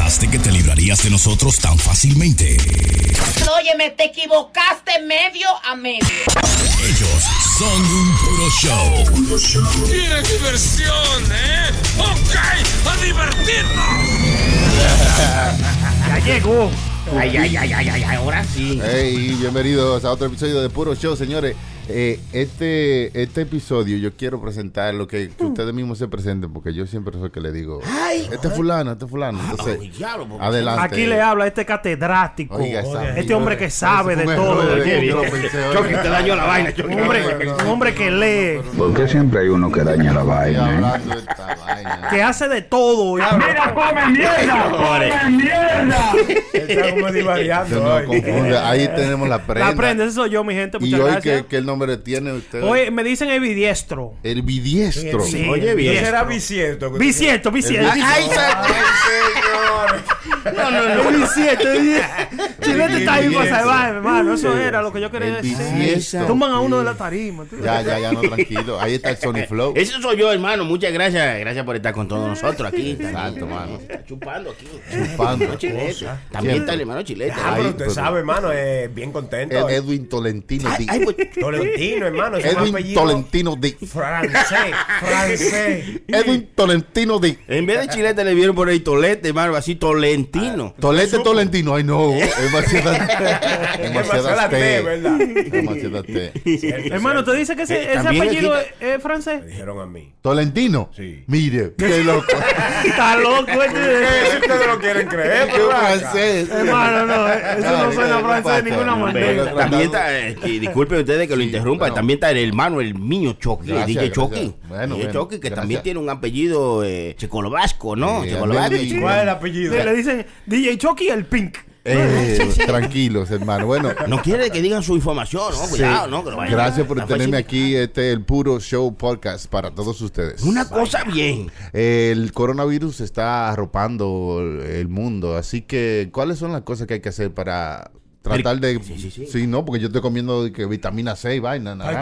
pensaste que te librarías de nosotros tan fácilmente? Óyeme, te equivocaste medio a medio. Ellos son un puro show. ¿Quieres diversión, eh? ¡Ok! ¡A divertirnos! Ya llegó. Ay, ay, ay, ay, ay, ahora sí. Hey, bienvenidos a otro episodio de Puro Show, señores. Eh, este, este episodio yo quiero presentar lo que, que ustedes mismos se presenten, porque yo siempre soy el que le digo, este es fulano, este es fulano. Entonces, Ay, diablo, porque- adelante. Aquí le habla este catedrático. Oiga, esa- este hombre que sabe de fue un todo. error, Un yo lo pensé, oiga. Te dañó la vaina, Chucky. hombre, un hombre que lee, ¿Por qué siempre hay uno que daña la Estoy vaina? eh? hablando de esta vaina. que hace de todo. ¡Mira, come mierda! ¡Come mierda! divariando hoy. confunde. Ahí tenemos la prenda. La prende, ese soy yo, mi gente. Y Muchas hoy, gracias. ¿qué, qué nombre tiene usted? Hoy me dicen el bidiestro. El bidiestro. Sí, Oye, bien. ¿Qué será bisiesto? Bisiesto, bisiesto. El Ay, No, no, no. Bisiesto. Chilete está ahí para salvar, hermano. Eso era lo que yo quería decir. bisiesto. Tumban a uno de la tarima. Ya, ya, ya, no, tranquilo. Ahí está el Sony Flow. Ese soy yo, hermano. Muchas gracias. Gracias por estar con todos nosotros aquí. Exacto, mano. Está chupando aquí. Chupando. También está el hermano Chileta. Ah, pero usted pero- sabe, hermano, es bien contento. El hoy. Edwin Tolentino D. Ay, pues, Tolentino, hermano, es un Edwin apellido Tolentino D. francés, francés. Edwin Tolentino D. en vez de Chileta le vieron por ahí Tolete, hermano. Así Tolentino. Tolete Tolentino. Ay, no. Demasiada. Demasiada T, ¿verdad? Demasiada T. Hermano, ¿te dice que ese, Eh, ese también apellido es, es francés? Me dijeron a mí. Tolentino. Sí. Mire, qué loco. Está loco este. Si ustedes lo quieren creer, Qué pero venga. francés. Hermano, no, eso no suena francés de ninguna manera. También está, eh, que disculpen ustedes que lo Sí, interrumpa, bueno. también está el hermano, el niño Chucky, el DJ. Chucky. Bueno, DJ Chucky, que gracias. también tiene un apellido eh, checoslovaco, ¿no? Sí. ¿Cuál es el apellido? Le, le dicen DJ Chucky el Pink. Eh, tranquilos, hermano. Bueno, No quiere que digan su información, ¿no? Cuidado, ¿no? Que lo vayan a- gracias por tenerme aquí. Este es el Puro Show Podcast para todos ustedes. Una cosa bien. El coronavirus está arropando el mundo, así que ¿cuáles son las cosas que hay que hacer para tratar de... Sí, sí, sí. no, porque yo estoy comiendo que vitamina C y vaina. Naranja.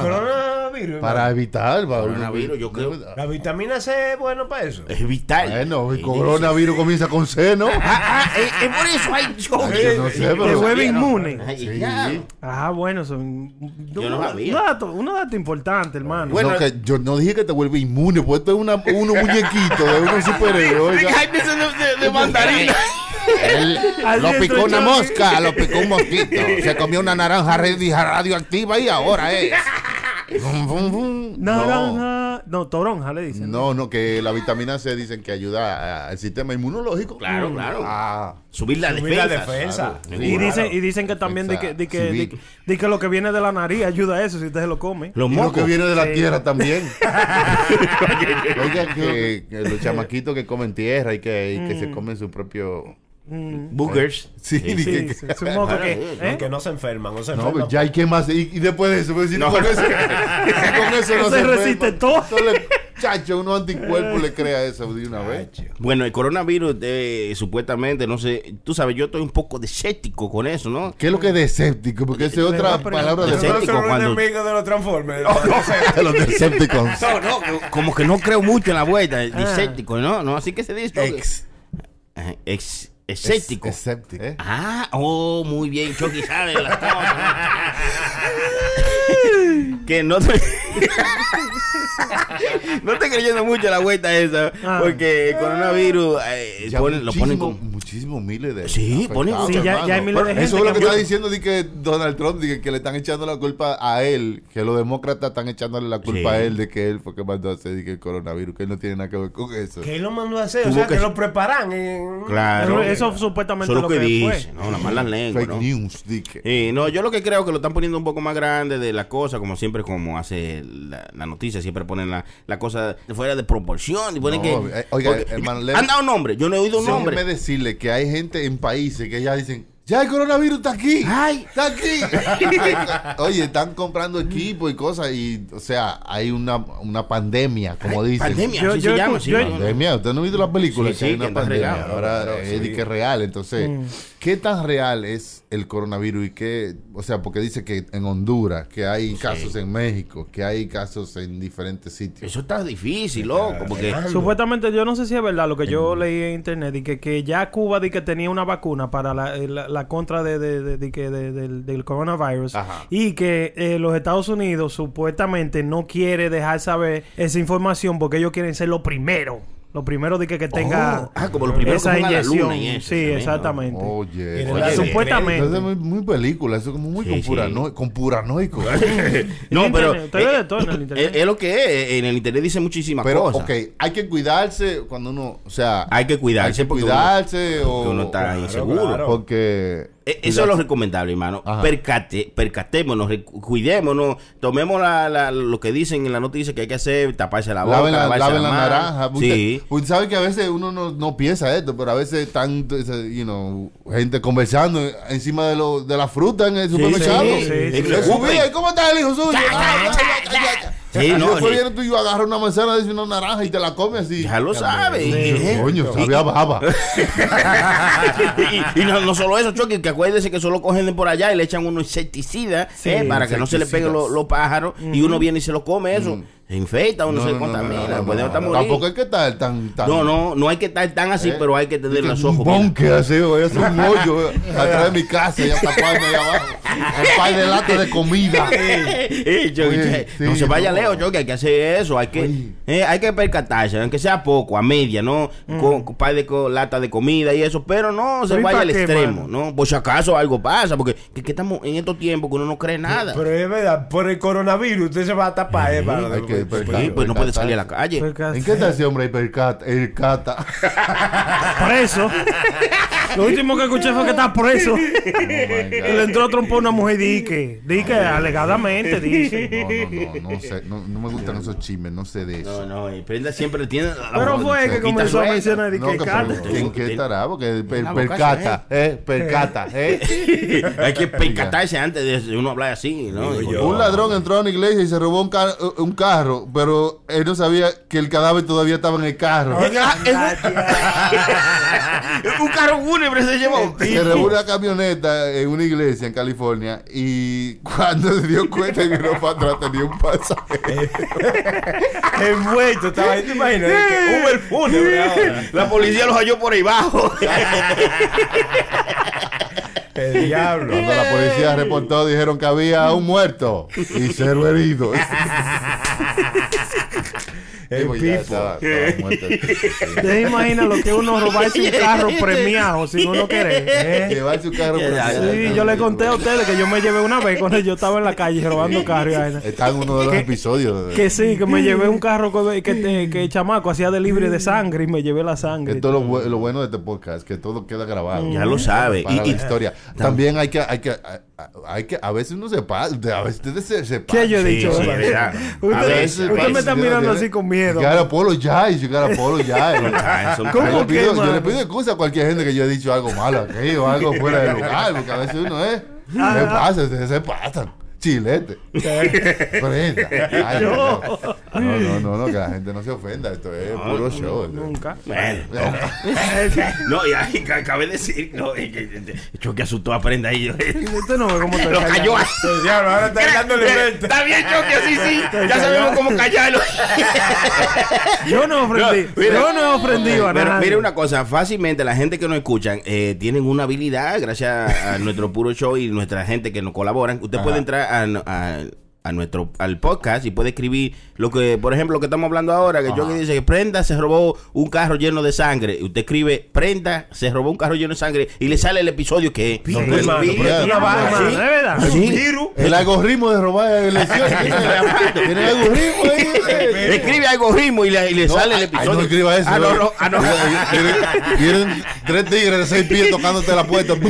Coronavirus. Para hermano. evitar... Coronavirus, yo creo. La vitamina C es bueno para eso. Es vital. Bueno, el Sí, coronavirus comienza con C, ¿no? Ah, ah, eh, es por eso hay. Yo no sé, Te pero... vuelve inmune. Ay, Sí. Ah, bueno, son. Yo no sabía. Un dato, un dato importante, hermano. Bueno, no, que yo no dije que te vuelve inmune, pues esto es una, unos muñequitos de unos superhéroes. de, de- mandarina. Él lo picó una mosca, lo picó un mosquito. Se comió una naranja radi- radioactiva y ahora es. Vum. Naranja. No, toronja le dicen. No, no, que la vitamina C dicen que ayuda a- al sistema inmunológico. Claro, claro. Ah, Subir la Subir la defensa. defensa. Claro. Y dicen, y dicen que también de que, de que, de, que- de que lo que viene de la nariz ayuda a eso si usted se lo come. Los y lo que mocos. viene de la Sí. tierra también. Oiga, que, que los chamaquitos que comen tierra y que, y que se comen su propio. Boogers. Sí, Sí, dije que- sí, es un moco que. ¿eh? Que no se enferman, no se No, enferman. pues ya hay que más. Y, y después de eso, pues, si No. con eso, con eso no Se se resiste enferma. todo. Entonces, chacho, unos anticuerpos le crea eso de una vez. Bueno, el coronavirus, eh, supuestamente, no sé, tú sabes, yo estoy un poco escéptico con eso, ¿no? ¿Qué es lo que es deséptico? Porque esa es otra palabra de no son los cuando- enemigos de los Transformers. de los Decepticons. No, no, como que no creo mucho en la vuelta, escéptico, ¿no? No, así que se dice. Ex. Ex, escéptico. Escéptico. ¿eh? Ah, oh, muy bien, Chucky sabe las cosas. que no te... no estoy creyendo mucho la vuelta esa, Ah. porque el coronavirus eh, ponen- lo ponen como... muchísimos miles de Sí, ponen. Sí, ya- ya hay miles de Eso gente es lo que que está diciendo de que Donald Trump de que, que le están echando la culpa a él, que los demócratas están echándole la culpa Sí. a él de que él fue que mandó a hacer de que el coronavirus, que él no tiene nada que ver con eso. ¿Qué lo mandó a hacer? Tuvo o sea, que, que- lo preparan. En... Claro. Eso supuestamente Eso lo es lo que que fue. dice, no, las malas lenguas, Fake ¿no? news, dije. Sí, no, yo lo que creo que lo están poniendo un poco más grande de la cosa, como siempre, como hace la, la noticia, siempre ponen la, la cosa fuera de proporción y ponen No, que... eh, oiga, hermano, han dado nombre, yo no he oído un Déjeme nombre. decirle que hay gente en países que ya dicen, Ya el coronavirus está aquí. Ay. Está aquí. Oye, están comprando equipo y cosas. Y, o sea, hay una, una pandemia, como Ay, dicen. Pandemia, Yo- así yo se llama. sí. Pandemia, usted no ha visto la película, Sí, que hay sí, una que pandemia. regado, Ahora pero es sí. que es real. Entonces, ¿qué tan real es el coronavirus? Y qué, o sea, porque dice que en Honduras, que hay casos en México, que hay casos en diferentes sitios. Eso está difícil, loco, porque Supuestamente, yo no sé si es verdad lo que yo leí en internet, y que, que ya Cuba di que tenía una vacuna para la, la- la contra de, de- de- de que de- del, del coronavirus Ajá. y que eh, los Estados Unidos supuestamente no quiere dejar saber esa información porque ellos quieren ser lo primero, lo primero de que, que tenga Oh, ah, como lo primero que esa inyección. luna y eso sí, también, ¿no? exactamente. Oye, supuestamente. Entonces, muy, muy película, eso como muy Sí, con, sí. purano- con puranoico. no, pero eh, de todo en el internet. es, es lo que es. En el internet dice muchísimas Pero, cosas. ok, hay que cuidarse cuando uno, o sea, Hay que cuidarse hay que porque cuidarse uno, o porque uno está inseguro. claro. porque Eh, Eso es lo recomendable, hermano. Percate, percatémonos, cuidémonos, tomemos la, la- lo que dicen en la noticia que hay que hacer, taparse la boca, laven la, lavarse laven la mano. naranja. Sí. Usted, usted sabe que a veces uno no, no piensa esto, pero a veces están, you know, gente conversando encima de, lo, de la fruta en el supermercado. sí, sí, sí. le subía, ¿y cómo está el hijo suyo? Sí, Y no, después sí. viene tú y agarras una manzana, dice una naranja y te la comes así. Ya lo sabe. Y- y- Coño, sabía baba. y, y no, no solo eso, Chucky, que acuérdese que solo cogen de por allá y le echan unos insecticidas eh, para que no se le peguen los, los pájaros y uno viene y se lo come eso. Se infecta, uno se contamina, puede hasta morir. Tampoco hay que estar tan, tan No, no, no hay que estar tan así, Eh, pero hay que tener que los un ojos. bien. bonque así, voy a hacer un hoyo atrás de mi casa y a taparme ahí abajo. Un par de latas de comida. Eh, Oye, no se vaya no. lejos, Chucky, hay que hacer eso, hay que, eh, hay que percatarse, aunque sea poco, a media, ¿no? Con un par de co- latas de comida y eso, pero no se Pero ¿y vaya al qué, extremo, mano? ¿no? Por si acaso algo pasa, porque que, que estamos en estos tiempos que uno no cree nada. Pero es verdad, por el coronavirus usted se va a tapar, eh, hay que pues. Sí, pues no puede salir a la calle. ¿En qué está ese hombre ahí? Percata, el cata. preso. Lo último que escuché fue que está preso. Oh Y le entró a trompar a una mujer y dique. Dique, alegadamente, dice. No, no, no, no sé. No, no me gustan esos chismes, no sé de No, eso. no, y Prenda siempre tiene. la Pero fue que comenzó a mencionar de No, que ¿En qué estará? Porque per- percata, eh, percata, eh. Hay que percatarse antes de uno hablar así, ¿no? Un ladrón entró a una iglesia y se robó un, ca- un carro, pero él no sabía que el cadáver todavía estaba en el carro. un carro fúnebre se llevó. Se robó una camioneta en una iglesia en California y cuando se dio cuenta y miró para atrás tenía un pasajero. Envuelto, estaba ahí, te imaginas, que hubo el fúnebre ahora. La policía los halló por ahí abajo. El diablo. Cuando la policía reportó dijeron que había un muerto y cero heridos. El ya pipo. estaba- estaba muerto. Te imaginas lo que uno robarse un carro premiado sin uno querer. ¿Eh? Llevarse un carro por Sí, yo le conté a ustedes que yo me llevé una vez cuando yo estaba en la calle robando carros. Está en uno de los Que- episodios. Que sí, que me llevé un carro que, que, te- que el chamaco hacía de libre de sangre y me llevé la sangre. Esto es lo, lo bueno de este podcast, que todo queda grabado. Ya lo sabe. Para Y- la y- historia. También hay que, hay que, hay que, a veces uno se pasa, a veces ustedes se, se ¿Qué yo he dicho? sí. A Usted, veces usted pasa. me está mirando así con miedo. You gotta apologize, you gotta apologize. Ah, eso- ¿Cómo yo, le que, pido, yo le pido excusa a cualquier gente que yo he dicho algo malo aquí o algo fuera de lugar, porque a veces uno es, Ah, se pasa, ustedes se pasan. Chilete. Prenda. Ay, no. no, no, no, no, que la gente no se ofenda. Esto es puro show. esto. Nunca. Bueno, no, y ahí ca- cabe decir, no, es que- asustó a prenda ahí. Usted no ve cómo te Lo cayó. Diablo, ahora está dándole vuelta. Está bien, Choque, sí, sí. Ya sabemos cómo callarlo. Yo no ofendí. No, mira. yo no he ofendido a Pero nadie. mire una cosa, fácilmente la gente que nos escuchan eh, tienen una habilidad gracias a nuestro puro show y nuestra gente que nos colaboran. Usted puede entrar a, a- a nuestro al podcast y puede escribir lo que, por ejemplo, lo que estamos hablando ahora, que yo que dice que Prenda se robó un carro lleno de sangre. Usted escribe Prenda se robó un carro lleno de sangre y le sale el episodio que es. No, Pues. El algoritmo de robar elecciones. Tiene el algoritmo ahí. eh. Escribe algoritmo y le, y le No, sale el ay, episodio. no escriba eso. Ah, no, eh. no, ah, no. Vienen, vienen tres tigres de seis pies tocándote la puerta.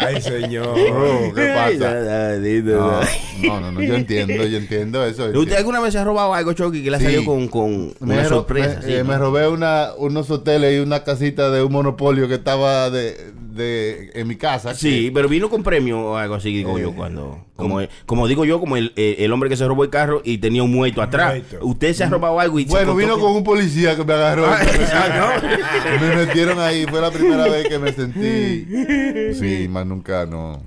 Ay, señor. ¿Qué pasa? No, no, no, no, yo entiendo, yo entiendo eso. ¿Usted alguna vez se ha robado algo, Chucky, que le ha Sí. salido con, con Me, una sorpresa? me, sí, eh, ¿no? me robé una, unos hoteles y una casita de un monopolio que estaba de, de, en mi casa. Sí, pero vino con premio o algo así, digo Eh, yo, cuando... Como, como digo yo, como el, eh, el hombre que se robó el carro y tenía un muerto atrás. Muerto. Usted se ha robado algo y Bueno, vino que- con un policía que me agarró. Ah, me metieron ahí. Fue la primera vez que me sentí. Sí, más nunca no.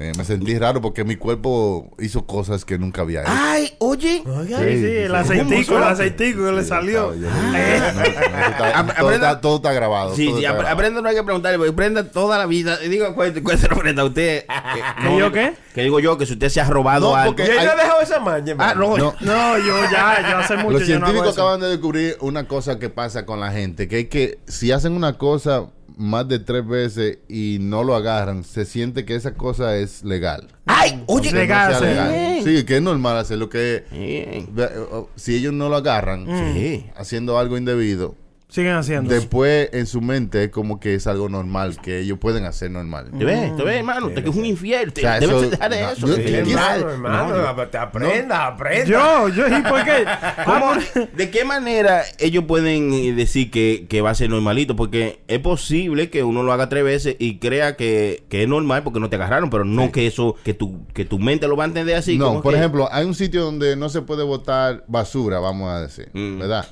Eh, me sentí raro porque mi cuerpo hizo cosas que nunca había hecho. Ay, oye. Sí, sí, el aceitico, el aceitico que le salió. Yo- no, no, está- Ap- todo, aprenda- está, todo está grabado. Sí, sí, aprenda no hay que preguntarle, porque prenda toda la vida. Y Digo, cuéntese, cuéntese, prenda usted. ¿Que yo qué? Que digo yo, que si usted se ha robado No, algo. porque- Y él Ay- no ha dejado esa maña, Ah, no, No. No, yo ya, yo hace mucho Los yo no hago científicos eso. acaban de descubrir una cosa que pasa con la gente, que es que si hacen una cosa más de tres veces y no lo agarran, se siente que esa cosa es legal. Ay, oye. Aunque no legal, sí. legal. Sí, que es normal hacer lo que... Bien. Si ellos no lo agarran Sí. haciendo algo indebido, Siguen haciendo. después en su mente es como que es algo normal, que ellos pueden hacer normal. ¿Te ves? ¿Te ves, hermano? Usted que es un infiel. Te, O sea, debe eso- dejar de eso. Hermano, te aprenda, aprenda. Yo, yo, ¿y por qué? ¿Cómo- ¿De qué manera ellos pueden eh, decir que, que va a ser normalito? Porque es posible que uno lo haga tres veces y crea que, que es normal porque no te agarraron, pero no que eso, que tu, que tu mente lo va a entender así. no, por que- ejemplo, hay un sitio donde no se puede botar basura, vamos a decir, Mm. ¿verdad?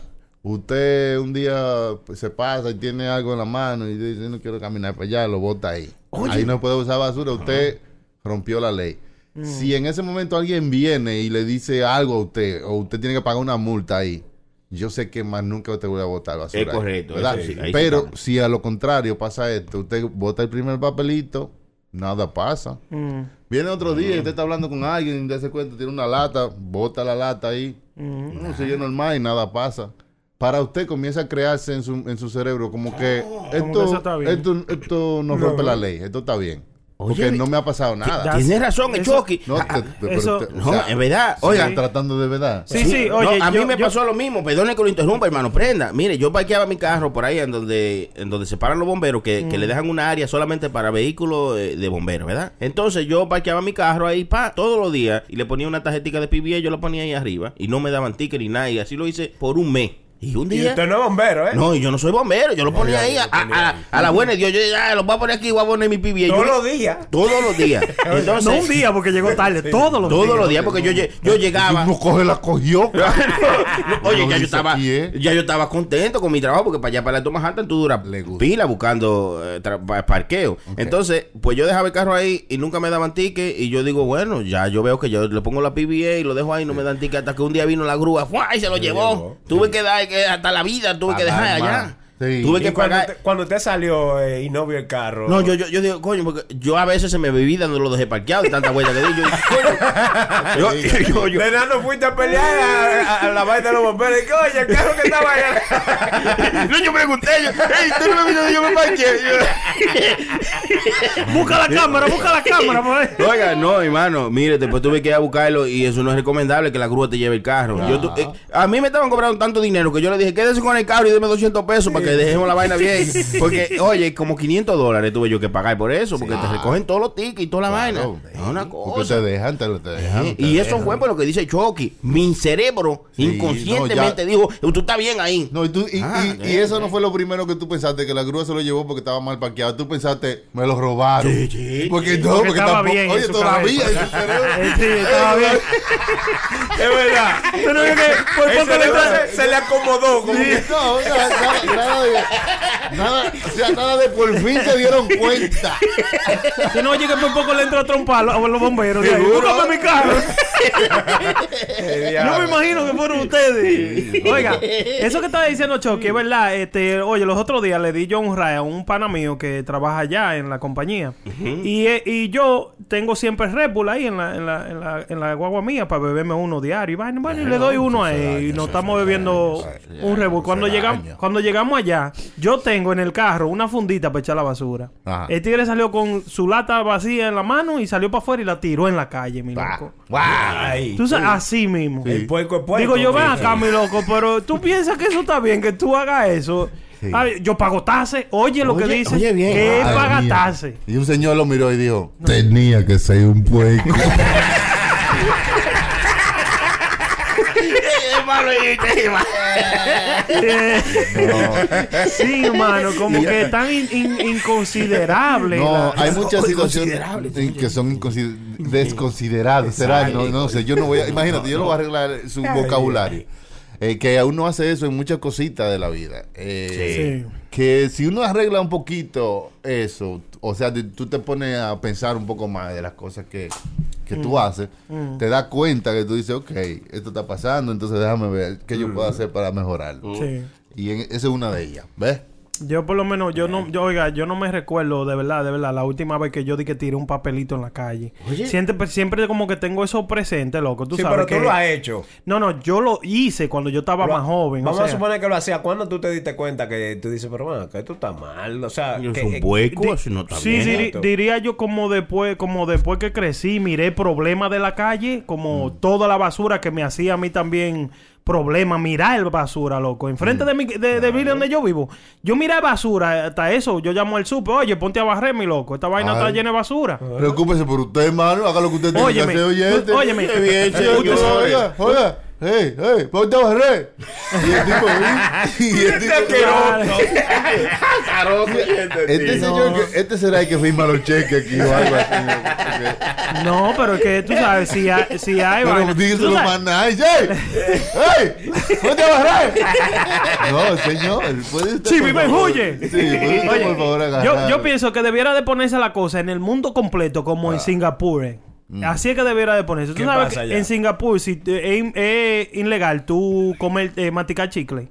Usted un día pues, se pasa y tiene algo en la mano y dice, no quiero caminar para allá, lo bota ahí. Ahí no puede usar basura, usted rompió la ley. Mm. Si en ese momento alguien viene y le dice algo a usted, o usted tiene que pagar una multa ahí, yo sé que más nunca te voy a botar basura. Es correcto, ¿verdad? sí, Pero si a lo contrario pasa esto, usted bota el primer papelito, nada pasa. mm, Viene otro día y usted está hablando con alguien, de ese cuenta, tiene una lata, bota la lata ahí. No, sigue normal y nada pasa. Para usted comienza a crearse en su, en su cerebro como que que esto, eso está bien. esto, esto no rompe la ley, esto está bien. Porque Oye, no me ha pasado nada. da- Tienes razón, el Eso- Chucky. No, Ah, te- te- pero eso- te- o no, sea, es verdad. ¿están Oiga, tratando de verdad. Sí, sí, oye, a mí yo- me yo- pasó lo mismo. Perdone que lo interrumpa, hermano. Prenda. Mire, yo parqueaba mi carro por ahí en donde, en donde se paran los bomberos, que, que le dejan una área solamente para vehículos eh, de bomberos, ¿verdad? Entonces yo parqueaba mi carro ahí, pa, todos los días, y le ponía una tarjetita de PBA, yo lo ponía ahí arriba, y no me daban ticket ni nada, y así lo hice por un mes. Y un Y día. usted no es bombero, ¿eh? No, y yo no soy bombero, yo lo ponía ahí a, a- a- a la buena de Dios. Yo ya lo voy a poner aquí, voy a poner mi PBA. Todos Yo- los días. Todos los días. Entonces, no un día porque llegó tarde, todos los todos días. los días, porque yo, lle- yo llegaba. Uno coge la cogió. No, Oye, ya yo estaba, aquí, ¿eh? ya yo estaba contento con mi trabajo porque para allá para la Thomas Manhattan tú duras pila buscando eh, parqueo. Entonces, pues yo dejaba el carro ahí y nunca me daban ticket y yo digo, bueno, ya yo veo que yo le pongo la PBA y lo dejo ahí y no me dan ticket hasta que un día vino la grúa ¡fua! y se lo llevó. llevó. Tuve que dar que hasta la vida tuve que dejar allá. Sí. Tuve que cuando, pagar. cuando usted salió eh, y no vio el carro. No, yo, yo, yo digo, coño, porque yo a veces se me bebí dando lo dejé parqueado y tanta vuelta que di. Yo, yo, yo, yo- yo- De nada no fuiste a pelear a, a- a la vaina de los bomberos. Y oye, el carro que estaba allá. no, yo pregunté, yo, hey, tú no me viste, yo me parqué. Yo- Busca la cámara, busca la cámara, por ahí. Oiga, no, hermano, mire, después tuve que ir a buscarlo y eso no es recomendable que la grúa te lleve el carro. Yo tu- eh, a mí me estaban cobrando tanto dinero que yo le dije, quédese con el carro y deme 200 pesos para que dejemos la vaina bien. Porque, oye, como 500 dólares tuve yo que pagar por eso, porque te recogen todos los tickets y toda la vaina. Es una Porque cosa. te dejan, te, te dejan. Eh, te Y eso fue por lo que dice Chucky. Mi cerebro Sí, inconscientemente no, dijo, tú estás bien ahí. No, y, tú, y, Ah, y- y eh, eso no fue lo primero que tú pensaste, que la grúa se lo llevó porque estaba mal parqueado. Tú pensaste, me lo robaron. Sí, sí, Porque no, Porque porque, estaba tampoco. bien en oye, todavía. en su cerebro. Eh, sí, estaba bien. Es verdad. Pero que por poco se, se le acomodó. Como que, No, o sea, nada, nada de. Nada, o sea, nada de por fin se dieron cuenta. Si no, oye, que por poco le entra a trompar a los bomberos. de ahí. Seguro. Búscame mi carro. Yo diablo. me imagino que fueron ustedes. Oiga, eso que estaba diciendo Chucky, es verdad. Este, oye, los otros días le di yo un ray a un pana mío que trabaja allá en la compañía. y, eh, y yo tengo siempre Red Bull ahí en la, en la, en la, en la guagua mía para beberme uno diario. Y vaina, bueno, y le doy uno a él. Y nos estamos bebiendo un Red Bull. Cuando, llegamos, cuando llegamos allá, yo tengo en el carro una fundita para echar la basura. Ajá. El tigre salió con su lata vacía en la mano y salió para afuera y la tiró en la calle, mi loco. Ay, Tú sabes, así mismo. El puerco es puerco. Digo yo, ven acá, mi loco, pero tú piensas que eso está bien, que tú hagas eso. Sí. Ay, yo pago tase. Oye, lo que dice. oye bien. Que Ay, paga mía. tase. Y un señor lo miró y dijo, tenía que ser un pueco. Sí, hermano, como que tan in- in- inconsiderable. No, la- hay muchas situaciones que son desconsideradas. Será, no, no sé, yo no voy a, imagínate, yo no voy a arreglar su vocabulario. Eh, que uno hace eso en muchas cositas de la vida. Eh, Sí. Que si uno arregla un poquito eso, o sea, tú te pones a pensar un poco más de las cosas que, que Mm. tú haces, te das cuenta que tú dices, ok, esto está pasando, entonces déjame ver qué yo puedo hacer para mejorarlo. Sí. Y en- esa es una de ellas, ¿ves? Yo por lo menos, yo no, yo, oiga, yo no me recuerdo de verdad, de verdad, la última vez que yo di que tiré un papelito en la calle. Siempre, siempre como que tengo eso presente, loco. Tú Sí, sabes pero que... tú lo has hecho. No, no, yo lo hice cuando yo estaba Lo- más joven. Vamos o a suponer que lo hacía. ¿Cuándo tú te diste cuenta que tú dices, pero bueno, que esto está mal? O sea, Es que, un eh, hueco, di- eso no está sí, bien. Exacto. diría yo como después, como después que crecí, miré problemas de la calle, como Mm. toda la basura que me hacía a mí también problema, mirar basura, loco. Enfrente Mm. de mi, de, de Villa donde yo vivo. Yo miré basura, hasta eso, yo llamo al super, oye, ponte a barrer, mi loco. Esta vaina Ay. está llena de basura. Preocúpese por usted, hermano. Haga lo que usted tiene Óyeme, que hacer, tú- óyeme. Oiga, oiga. Hey, hey, ponte a barrer. Y el tipo, y el tipo, este señor, que, este será el que firma los cheques aquí o algo así. No, pero es que tú sabes, si hay, si hay Pero sabes- más nice. ¡Hey! ¡Hey! ¡Ponte a barrer! No, señor. ¿puede usted, Sí, favor? huye. Sí, ¿puede usted, Oye, por favor, agarrar? yo, yo pienso que debiera de ponerse la cosa en el mundo completo como Ah. en Singapur. Eh. Mm. Así es que debiera de ponerse. Tú ¿Qué sabes pasa que allá? en Singapur si te- es, es ilegal tú comer, eh, masticar chicle.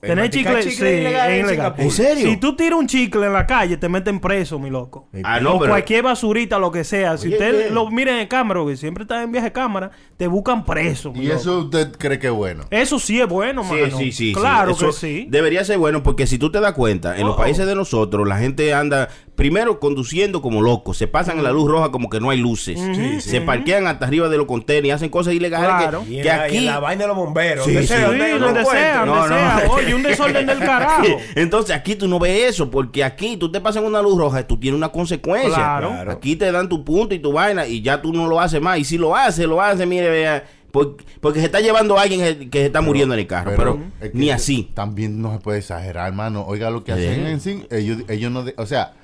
Tener masticar chicle, chicle sí, es ilegal es en ilegal. Singapur. ¿En serio? Si tú tiras un chicle en la calle, te meten preso, mi loco. Ah, no, o pero... cualquier basurita, lo que sea. Si Oye, usted lo mira en cámara, que siempre está en viaje de cámara, te buscan preso. mi ¿Y loco. eso usted cree que es bueno? Eso sí es bueno, Sí, mano. sí, sí. Claro Eso que sí. Debería ser bueno porque si tú te das cuenta, en los Oh. países de nosotros, la gente anda primero conduciendo como locos. Se pasan en la luz roja como que no hay luces. Se parquean hasta arriba de los contenedores y hacen cosas ilegales Claro. que, Y en, que la, aquí. en la vaina de los bomberos. Sí, donde sí. sea, Sí, donde sea, donde No, sea. no. Oye, un desorden del carajo. Entonces aquí tú no ves eso, porque aquí tú te pasas en una luz roja, tú tienes una consecuencia. Claro. Claro. Aquí te dan tu punto y tu vaina y ya tú no lo haces más. Y si lo haces, lo haces, mire, vea. por- Porque se está llevando a alguien que- se está muriendo en el carro. Pero, es que ni así. También no se puede exagerar, hermano. Oiga lo que Sí. hacen en sí. Ellos, ellos no. de- o sea.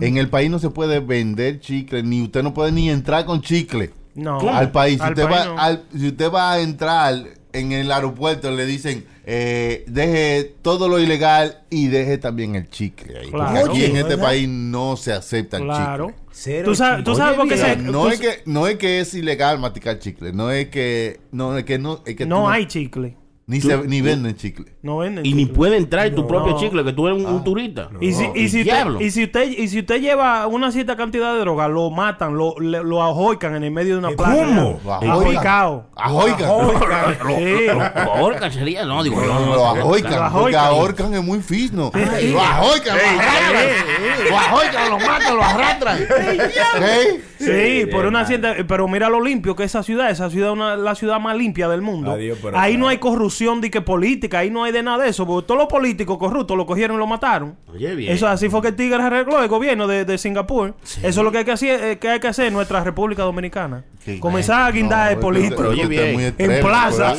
En el país no se puede vender chicle, ni usted no puede ni entrar con chicle No. al país. Si, Al usted país va, no. al- si usted va a entrar en el aeropuerto, le dicen. eh, deje todo lo ilegal y deje también el chicle ahí. Claro. Porque aquí en este ¿verdad? país no se acepta el Claro. chicle. Cero Tú sabes, tú chicle. sabes por qué se- no, tú- es que, no es que es ilegal masticar chicle, no es que no es que no, es que tú no hay chicle. Ni Tú- se, ni venden chicle. No venden Y ni chicle. puede entrar tu propio No. chicle, que tú eres un, Ah. un turista. Y si, y, si Diablo. usted, y, si usted, y si usted lleva una cierta cantidad de droga, lo matan, lo, le- lo ahoican en el medio de una plaza. ¿Cómo? Lo Es ahoican. picado. Ahoican. Sí. Lo ahorcan sería, no, digo, No, lo ahoican, Lo porque ahoican. ahorcan es muy fino. Lo ahoican, lo arrastran. Lo ahoican, lo matan, lo arrastran. ¿Eh? Sí, por una cierta. Pero mira lo limpio que es esa ciudad. Esa ciudad es una- la ciudad más limpia del mundo. Adiós, pero ahí claro. no hay corrupción de que política, ahí no hay de nada de eso. Porque todos los políticos corruptos lo cogieron y lo mataron. Oye, bien. Eso así fue que el Tigre arregló el gobierno de, de Singapur. Eso es lo que hay que hacer, eh, que hay que hacer en nuestra República Dominicana. Sí. Comenzar a guindar el No, político. oye, bien. muy En plaza.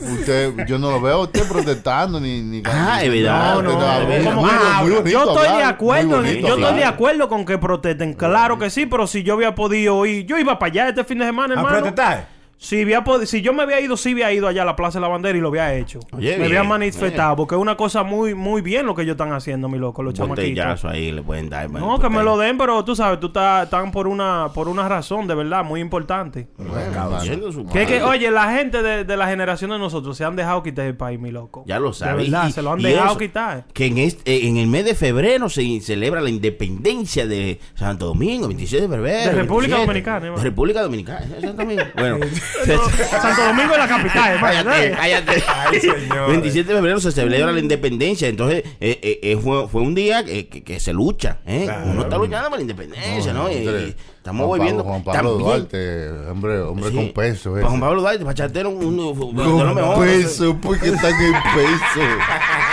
Usted, yo no lo veo a usted protestando ni. ni Ah, es verdad. No, no, yo estoy de acuerdo, yo estoy de acuerdo con que protesten, claro que sí, pero si yo había podido ir, yo iba para allá este fin de semana, ¿A hermano. protestar? Si, había si yo me había ido, sí había ido allá a la Plaza de la Bandera y lo había hecho. Oye, me bien, había manifestado, porque es una cosa muy muy bien lo que ellos están haciendo, mi loco, los chamaquitos. Botellazo ahí le pueden dar. man, No, que me lo den, pero tú sabes, tú estás están por una por una razón de verdad muy importante. Bueno, Que, que, oye, la gente de, de la generación de nosotros se han dejado quitar el país, mi loco. Ya lo sabes. De verdad, Y- se lo han dejado eso, quitar. Que en, este, eh, en el mes de febrero se celebra la independencia de Santo Domingo, 26 de febrero. De República 27. Dominicana. De República Dominicana. ¿eh, Santo Domingo? Bueno. Santo Domingo es la capital, hermano. Cállate, cállate. Ay, señores. 27 de febrero se celebra la independencia. Entonces, eh, eh, eh, fue, fue un día que, que- que se lucha. ¿eh? Claro. Uno está luchando por la independencia, ¿no? Y- Andrés, y estamos Juan volviendo. Pablo, Juan Pablo también- Duarte, hombre, hombre Sí. con peso. Para ese. Juan Pablo Duarte, para echarle un, un, un- de lo Con mejor. peso, porque están en peso.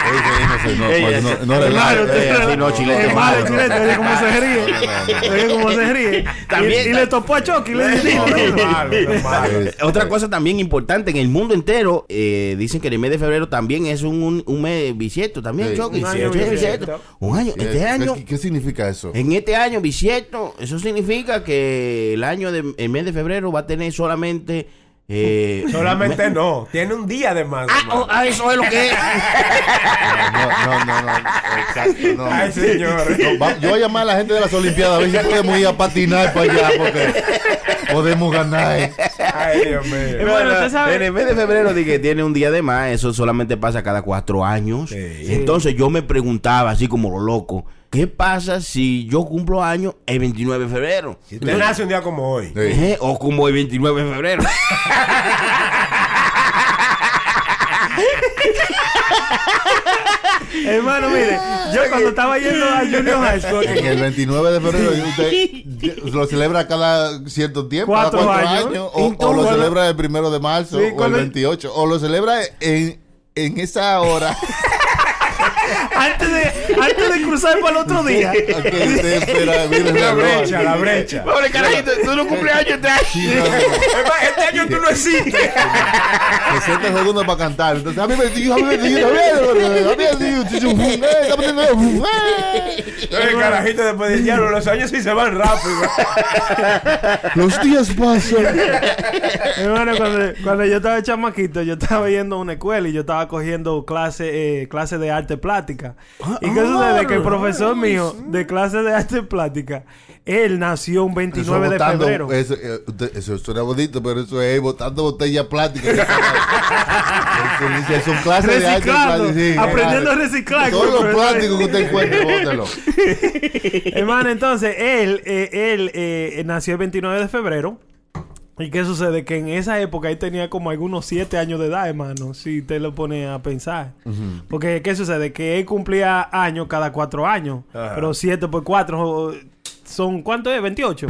No, no, no, no eh, así no, chilete, malo, chilete. Oye, cómo se ríe. Oye, cómo se ríe. También- Y, le topó a Chucky. Le No, no no. Eh, Otra cosa también importante, en el mundo entero, eh, dicen que el mes de febrero también es un, mes bisiesto también. Chucky. Un año eh, Este ¿qué- año, ¿Qué, qué significa eso? en este año bisiesto, eso significa que el año de, el mes de febrero va a tener solamente... Eh, Solamente no. Tiene un día de más. Ah, oh, ah, eso es lo que es. No, no, no, no, exacto, no. Ay, señor. No, va- yo voy a llamar a la gente de las Olimpiadas a ver si podemos ir a patinar para allá porque podemos ganar. eh. Ay, Dios mío. Eh, bueno, En el mes de febrero dije que tiene un día de más, eso solamente pasa cada cuatro años. Sí. Entonces yo me preguntaba, así como lo loco, ¿qué pasa si yo cumplo años el 29 de febrero? Si usted nace un día como hoy. Sí. O como el 29 de febrero. Hermano, mire, yo cuando estaba yendo a Junior High School, En el 29 de febrero usted lo celebra cada cierto tiempo, Cuatro cada cuatro años. años, o, lo celebra el primero de marzo Sí, o el cuando- 28, o lo celebra en, en esa hora antes de, antes de cruzar para el otro día. que usted espera. mire, La brecha, la brecha. Pobre carajito, tú no cumples años este año. este año tú no existes. 60 segundos para cantar. Entonces, a mí me dijo, a mí me dijo, a mí me dijo, El carajito después del diablo, los años sí se van rápido. los días pasan. Hermano, cuando, cuando yo estaba chamaquito, yo estaba yendo a una escuela y yo estaba cogiendo clase, eh, clase de arte plástica. ¿Y qué sucede? Que el profesor mío de clase de arte plástica, él nació un 29 de Botando- febrero. Eso, eh, usted- eso suena bonito, pero eso es botando botella plástica. Eso dice, Son clases de arte Reciclando, plástica. sí, aprendiendo claro. a reciclar. Todos los plásticos que usted encuentre, bótelo. Hermano, entonces, él, eh, él eh, nació el 29 de febrero. ¿Y qué sucede? Que en esa época él tenía como algunos 7 años de edad, hermano. Si te lo pone a pensar. Porque, ¿qué sucede? Que él cumplía años cada 4 años. Pero 7 por 4 son... ¿Cuánto es? 28.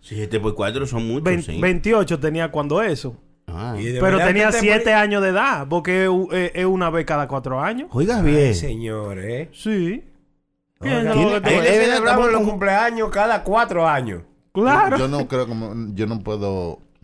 7 por 4 son muchos, sí. 28 tenía cuando eso. Ah. Pero tenía que te 7 pone- años de edad. Porque es, una vez cada 4 años. Oiga Ay, bien. señor, eh. Sí. Verdad, celebramos estamos los cumpleaños cada cuatro años. Claro. Yo no creo como yo no puedo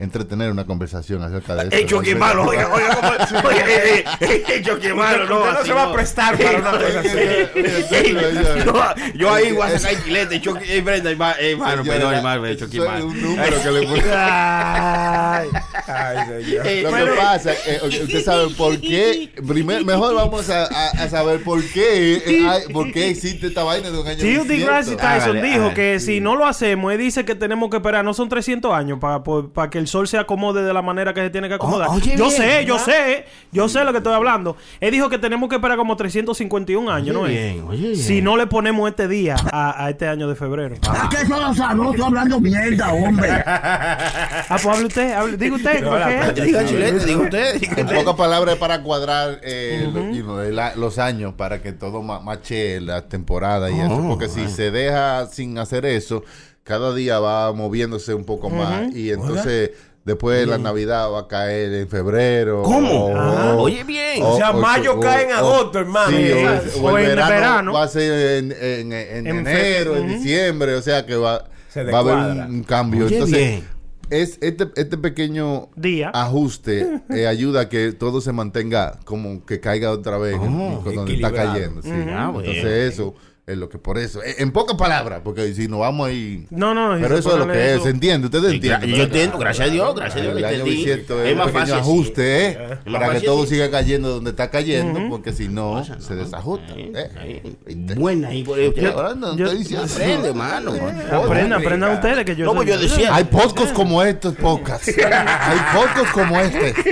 entretener una conversación acerca de eso. Hecho que malo, oiga, oiga, oiga, hecho que malo, no, no se va a prestar para una así. yo, ahí voy a sacar chilete, choque, eh, Brenda, hermano, perdón, hermano, hecho que malo. un número que le puse. Ay. Ay, señor. Eh, Lo que pasa, eh, usted sabe por qué. Primero, mejor vamos a, saber por qué, por qué existe esta vaina de un año Tío bisiesto. deGrasse Tyson dijo que si no lo hacemos, él dice que tenemos que esperar, no son 300 años para que el sol se acomode de la manera que se tiene que acomodar. Oh, oye yo bien, sé, yo sé, yo sé lo que estoy hablando. Él dijo que tenemos que esperar como 351 años, ¿no Oye es? bien, oye bien. Si no le ponemos este día a, a este año de febrero. ¿A qué son sabrosos hablando mierda, hombre? Ah, pues hable usted, hable, diga usted, No, ¿por la qué? Diga chilete, diga usted, diga En usted. pocas palabras, es para cuadrar eh, los años para que todo ma- mache la temporada y eso. Oh, Porque si se deja sin hacer eso, cada día va moviéndose un poco más. Y entonces, después la Navidad va a caer en febrero. ¿Cómo? o- Ah, o- oye bien. O sea, mayo cae en agosto, hermano. Sí, o, o O el en verano, verano. va a ser en, en- en En fe- enero, en diciembre. O sea que va, Se va a haber un, un cambio. Oye, entonces, bien. es este, este pequeño Día. ajuste eh, ayuda a que todo se mantenga como que caiga otra vez Oh, en- donde está cayendo. sí. Ah, bueno. Entonces eso es lo que por eso. eh, En pocas palabras, porque si nos vamos ahí... No, no, Pero eso es lo que es, eso- ¿se entiende? ¿Ustedes entienden? Yo entiendo, gracias a Dios, gracias a Dios El año entendí. bisiesto Es es más un pequeño fácil, ajuste, ¿eh? más Para que todo sí. siga cayendo donde está cayendo, porque si no, se desajusta. Ahí, ¿eh? ahí. Buena ahí por Y ahora no estoy diciendo. Aprende, hermano. Aprendan, aprendan ustedes que yo No, pues yo decía. Hay podcasts como estos podcasts. Hay podcasts como este.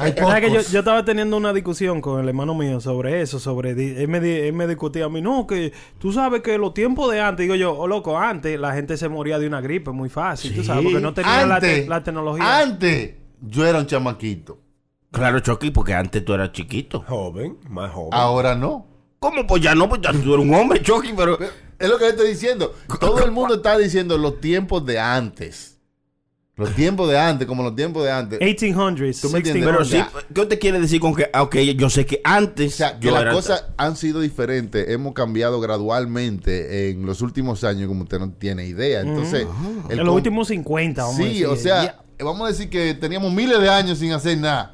Hay ¿Sabes que yo, yo estaba teniendo una discusión con el hermano mío sobre eso, sobre... Él me, él me discutía a mí, no, que tú sabes que los tiempos de antes, digo yo, oh, loco, antes la gente se moría de una gripe muy fácil, tú Sí. sabes, porque no tenían la, te- Antes, la tecnología. antes, yo era un chamaquito. Claro, Chucky, porque antes tú eras chiquito. Joven, más joven. Ahora no. ¿Cómo? Pues ya no, pues ya tú eres un hombre, Chucky, pero. Es lo que le estoy diciendo. Todo el mundo está diciendo los tiempos de antes. Los tiempos de antes, como los tiempos de antes. 1800s, ¿Tú me entiendes? 1600s. Pero sí, ¿qué usted quiere decir con que, ah, ok, yo sé que antes O sea, que yo las cosas han sido diferentes, hemos cambiado gradualmente en los últimos años, como usted no tiene idea. Entonces, el En los últimos 50, vamos a Sí, decir. o sea, Ya. vamos a decir que teníamos miles de años sin hacer nada.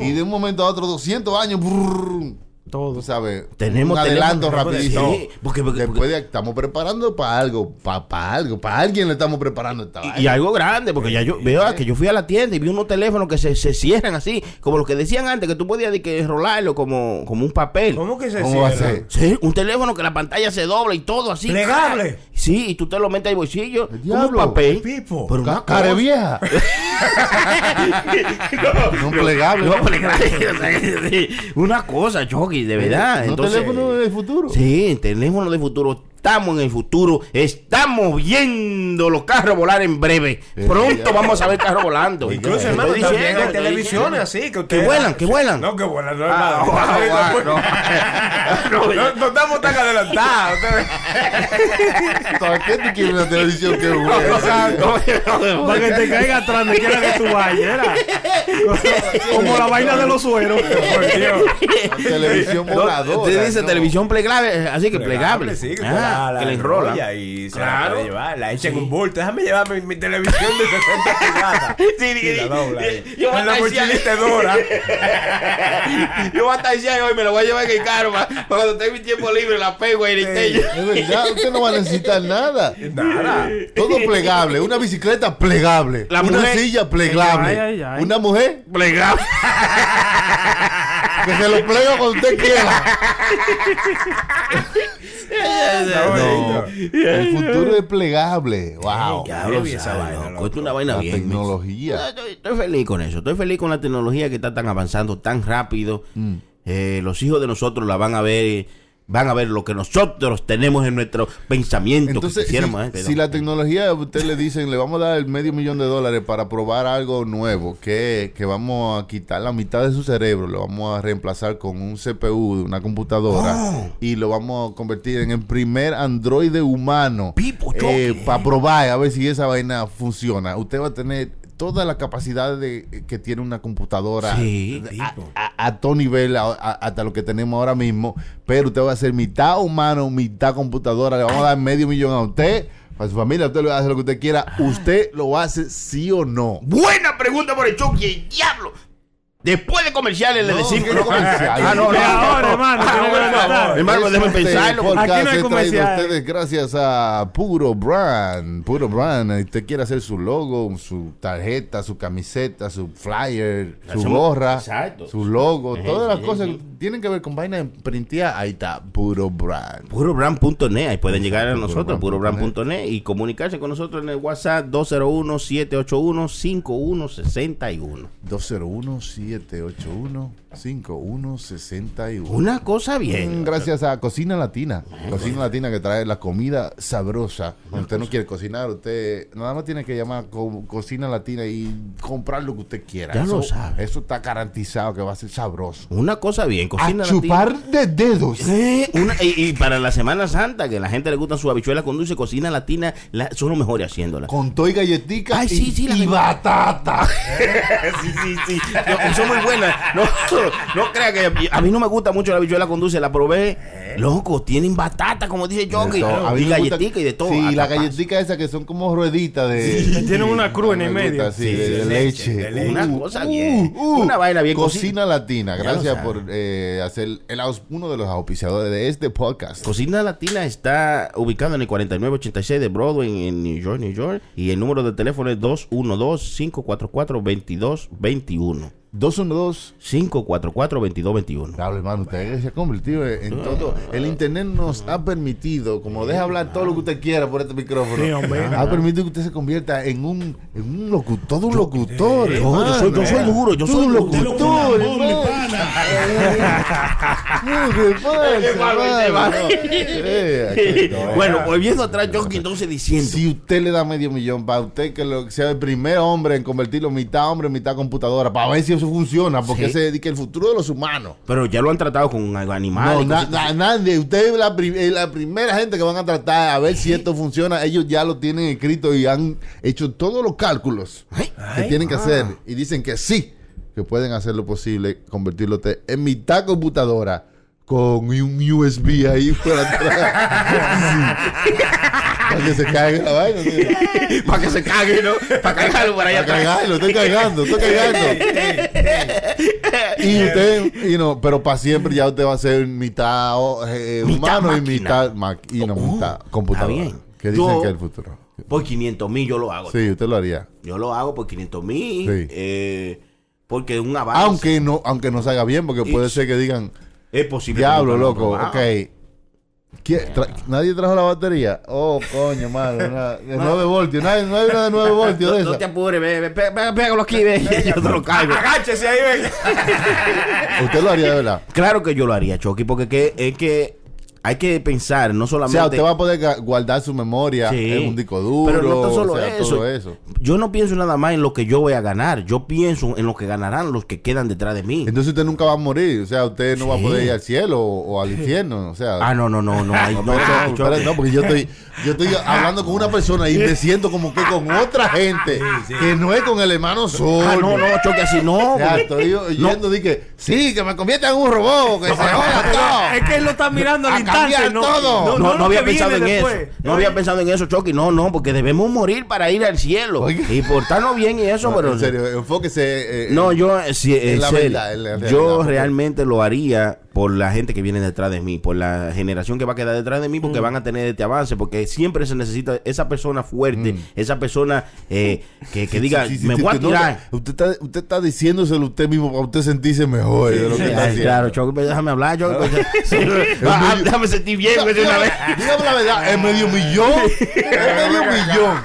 Y de un momento a otro, 200 años, brrr, Todo. tú sabes, Tenemos un adelanto rapidísimo. Sí, porque- porque- Después de- estamos preparando para algo, para algo, para alguien le estamos preparando esta Y, algo grande, porque ya yo veo que yo fui a la tienda y vi unos teléfonos que se, se cierran así, como lo que decían antes, que tú podías de que enrolarlo como, como un papel. ¿Cómo que se ¿Cómo va a cierra? ser? Sí, un teléfono que la pantalla se dobla y todo así. ¿Plegable? Sí, y tú te lo metes al bolsillo como un papel. Pipo. Pero una Ca- Care cosa- vieja. no plegable. No, plegable, o sea, sí, una cosa, Chucky, de verdad. No Entonces, teléfono del futuro. Sí, teléfono de futuro. Estamos en el futuro. Estamos viendo los carros volar en breve. Eh, Pronto vamos a ver carros volando. Incluso, Estoy hermano, también hay televisiones así que vuelan, que vuelan. No, que vuelan, no, Ah, no. No, no estamos tan adelantados. ¿Para qué tú quieres una televisión que buena? Para que te caiga atrás, me quiera que tú vayas. Como la vaina de los sueros. Por Dios. televisión voladora. Usted dice no. televisión plegable, así que plegable. Sí, que, Ah, le enrola. enrolla Y se Claro. la puede llevar. La echa en un bulto. Déjame llevar mi, mi televisión de 60 pulgadas. Sí, la dobla. yo Con la mochilita Dora. Yo hasta decía hoy me lo voy a llevar en el carro para, cuando tenga mi tiempo libre la pego ahí en. Es verdad, usted no va a necesitar nada. Nada. Todo plegable. Una bicicleta plegable. La una mujer- silla plegable. Ay, ay, ay. Una mujer Plegable. que se lo plega cuando usted quiera. No, el futuro es plegable. Wow. Esa sabe, vaina, una La bien. tecnología. Estoy, estoy feliz con eso. Estoy feliz con la tecnología que está tan avanzando tan rápido. Mm. Eh, los hijos de nosotros la van a ver. Van a ver lo que nosotros tenemos en nuestro pensamiento. Entonces, si, eh, si la tecnología, usted le dicen, le vamos a dar el medio millón de dólares para probar algo nuevo, que, que vamos a quitar la mitad de su cerebro, lo vamos a reemplazar con un CPU de una computadora Oh. y lo vamos a convertir en el primer androide humano choque. para probar a ver si esa vaina funciona. Usted va a tener toda la capacidad de, que tiene una computadora Sí, a, a- a todo nivel, a- a- hasta lo que tenemos ahora mismo, pero usted va a ser mitad humano, mitad computadora, le vamos a dar medio millón a usted, a su familia, usted le va a hacer lo que usted quiera, usted lo hace sí o no. Buena pregunta por el Chucky, el diablo. Después de comerciales le No, decimos. ¿qué comercial? Ah, no, no. Es ahora, hermano, Ah. Hermano, déjame Este pensarlo. Aquí no hay es traído a comercial. ustedes gracias a Puro Brand. Puro Brand. Usted quiere hacer su logo, su tarjeta, su camiseta, su flyer, su gorra, Exacto. su logo, todas las cosas tienen que ver con vaina de printear. Ahí está, Puro Brand. Purobrand.net, ahí pueden llegar a nosotros, purobrand.net. y comunicarse con nosotros en el WhatsApp 201-781-5161. 201-781-5161. Una cosa bien. Mm, Gracias a Cocina Latina. Cocina Latina que trae la comida sabrosa. Usted no quiere cocinar, usted nada más tiene que llamar co- Cocina Latina y comprar lo que usted quiera. Ya eso, lo sabe. Eso está garantizado que va a ser sabroso. Una cosa bien. Cocina a chupar latina. de dedos. Eh, una- y, y para la Semana Santa, que la gente le gusta su habichuela con dulce, cocina latina, la- son los mejores haciéndola. Con toy galletica Ay, y, sí, sí, la y batata. sí, sí, sí. No, y son muy buenas. No, no crea que a mí no me gusta mucho la habichuela con dulce. La probé. Loco, tienen batata, como dice Jockey. Y galletica y de todo. Sí, la galletica esa que son como rueditas de. Sí, tienen una cruz en el medio. Sí, Sí, de, de de leche, leche. de leche. Una cosa bien. Una vaina bien Cocina cocina. Latina. Gracias por eh, hacer el, uno de los auspiciadores de este podcast. Cocina Latina está ubicado en el 4986 de Broadway en New York, New York. Y el número de teléfono es 212-544-2221. 212. 544-2221. Claro, hermano, usted se ha convertido en todo. El internet nos ha permitido, como deja hablar todo lo que usted quiera por este micrófono, Sí, hombre. ha permitido que usted se convierta en un, en un locutor, todo un locutor. Yo, hermano. yo soy, yo soy duro, yo soy un locutor. Eh, Bueno, volviendo atrás, Jockey entonces diciendo. Si usted le da medio millón para usted que lo, sea el primer hombre en convertirlo mitad hombre, mitad computadora, para ver si eso eso funciona, porque Sí. es que el futuro de los humanos. Pero ya lo han tratado con animales. No, na- na- nadie. Usted es la, es la primera gente que van a tratar a ver si esto funciona. Ellos ya lo tienen escrito y han hecho todos los cálculos que tienen que hacer. Y dicen que sí, que pueden hacer lo posible, convertirlo en mitad computadora con un USB ahí por atrás. Para que se caiga la vaina. Para que se cague, ¿no? Para cargarlo por allá Para atrás. cargarlo, estoy cargando, estoy cargando. y usted, y no, pero para siempre ya usted va a ser mitad eh, Mitad humano y mitad máquina, Oh, mitad computadora. está bien. Que dicen Yo- que es el futuro. Por 500 mil yo lo hago. Sí, usted lo haría. Yo lo hago por 500 mil. Sí. eh, porque un avance. Aunque no, aunque no salga bien, porque Y- puede ser que digan, es posible. diablo, loco, ok. Probado. ¿Quién- tra- ¿Nadie trajo la batería? Oh, coño, mano. Una, de 9 voltios. Nadie, no hay una de 9 voltios de No, no esa. te apures, ve, ve, pégalo aquí, ve. Yo te lo caigo. Agáchese ahí, ven. Usted lo haría de verdad. Claro que yo lo haría, Chucky, porque que, es que hay que pensar, no O solamente. sea, usted va a poder guardar su memoria Sí. en un disco duro. Pero no tan solo o sea, eso. todo eso. Yo no pienso nada más en lo que yo voy a ganar. Yo pienso en lo que ganarán los que quedan detrás de mí. Entonces usted nunca va a morir. O sea, usted no va a poder ir al cielo o, o al infierno. O sea, Ah, no, no, no, no. ahí No, no, pero Chucky. no, porque yo estoy, yo estoy hablando con una persona y me siento como que con otra gente que no es con el hermano Sol. Ah, no, no, Chucky, así no. Ya porque- estoy oyendo de que sí, que me convierta en un robot, que se joda todo. Es que él lo está mirando al. Cambiar No, todo. No, no, lo había pensado en eso. No había pensado en eso, Chucky. No, no, porque debemos morir para ir al cielo. Oiga. Y portarnos bien y eso, No, pero. en serio, enfóquese. eh, No, yo, eh, sí, es en la serio, verdad, es la realidad, yo realmente lo haría por la gente que viene detrás de mí, por la generación que va a quedar detrás de mí, Mm. porque van a tener este avance, porque siempre se necesita esa persona fuerte, esa persona eh, que, que diga, Mm. Sí, sí, me voy a no- tirar. usted, está, usted está diciéndoselo usted mismo para usted sentirse mejor de lo que está haciendo. claro, Choco, déjame hablar, Choco. pues, Ah, déjame sentir bien. Dígame, dígame la verdad, es medio millón. Es medio millón.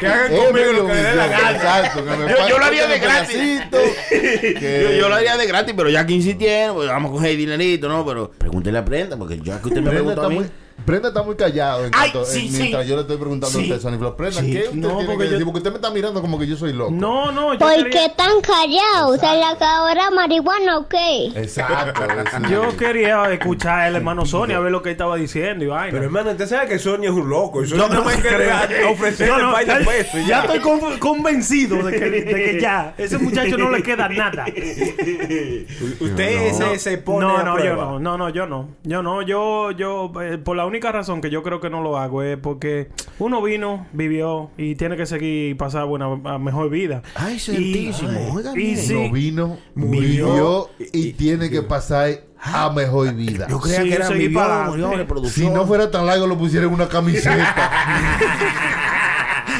Que hagan Es conmigo lo que les dé la gana. Exacto. que me Yo- yo lo haría de gratis. pedacito, que- Yo, yo lo haría de gratis, pero ya que insistieron, pues vamos a coger dinerito, ¿no? Pero pregúntele a Prenda, porque ya que usted me preguntó a mí. muy, Brenda está muy callado en Ay, sí, en- sí. mientras yo le estoy preguntando Sí. a usted. Brenda, Sí. ¿qué usted No, tiene porque que yo- decir? Porque usted me está mirando como que yo soy loco. No, no, yo ¿Por quería, qué tan callados? ¿Se le acabó marihuana o qué? Exacto. yo quería escuchar al hermano Sony a ver lo que él estaba diciendo y vaina. Pero hermano, usted sabe que Sonia es un loco. Y No, Sonia no, no me Yo ofrecerle no, de ya, pesos. ya Ya, estoy con- convencido de que, de que ya, ese muchacho no le queda nada. Usted se, se pone No, a no, yo no, no, no, yo no. Yo no, yo, yo, eh, por la única razón que yo creo que no lo hago es porque uno vino, vivió y tiene que seguir y pasar buena, a mejor vida. Ay, Y- santísimo, oiga Y bien. sí, No vino, vivió y tiene que pasar a mejor vida. Yo creía Sí, que era mi para. Si no fuera tan largo, lo pusiera en una camiseta.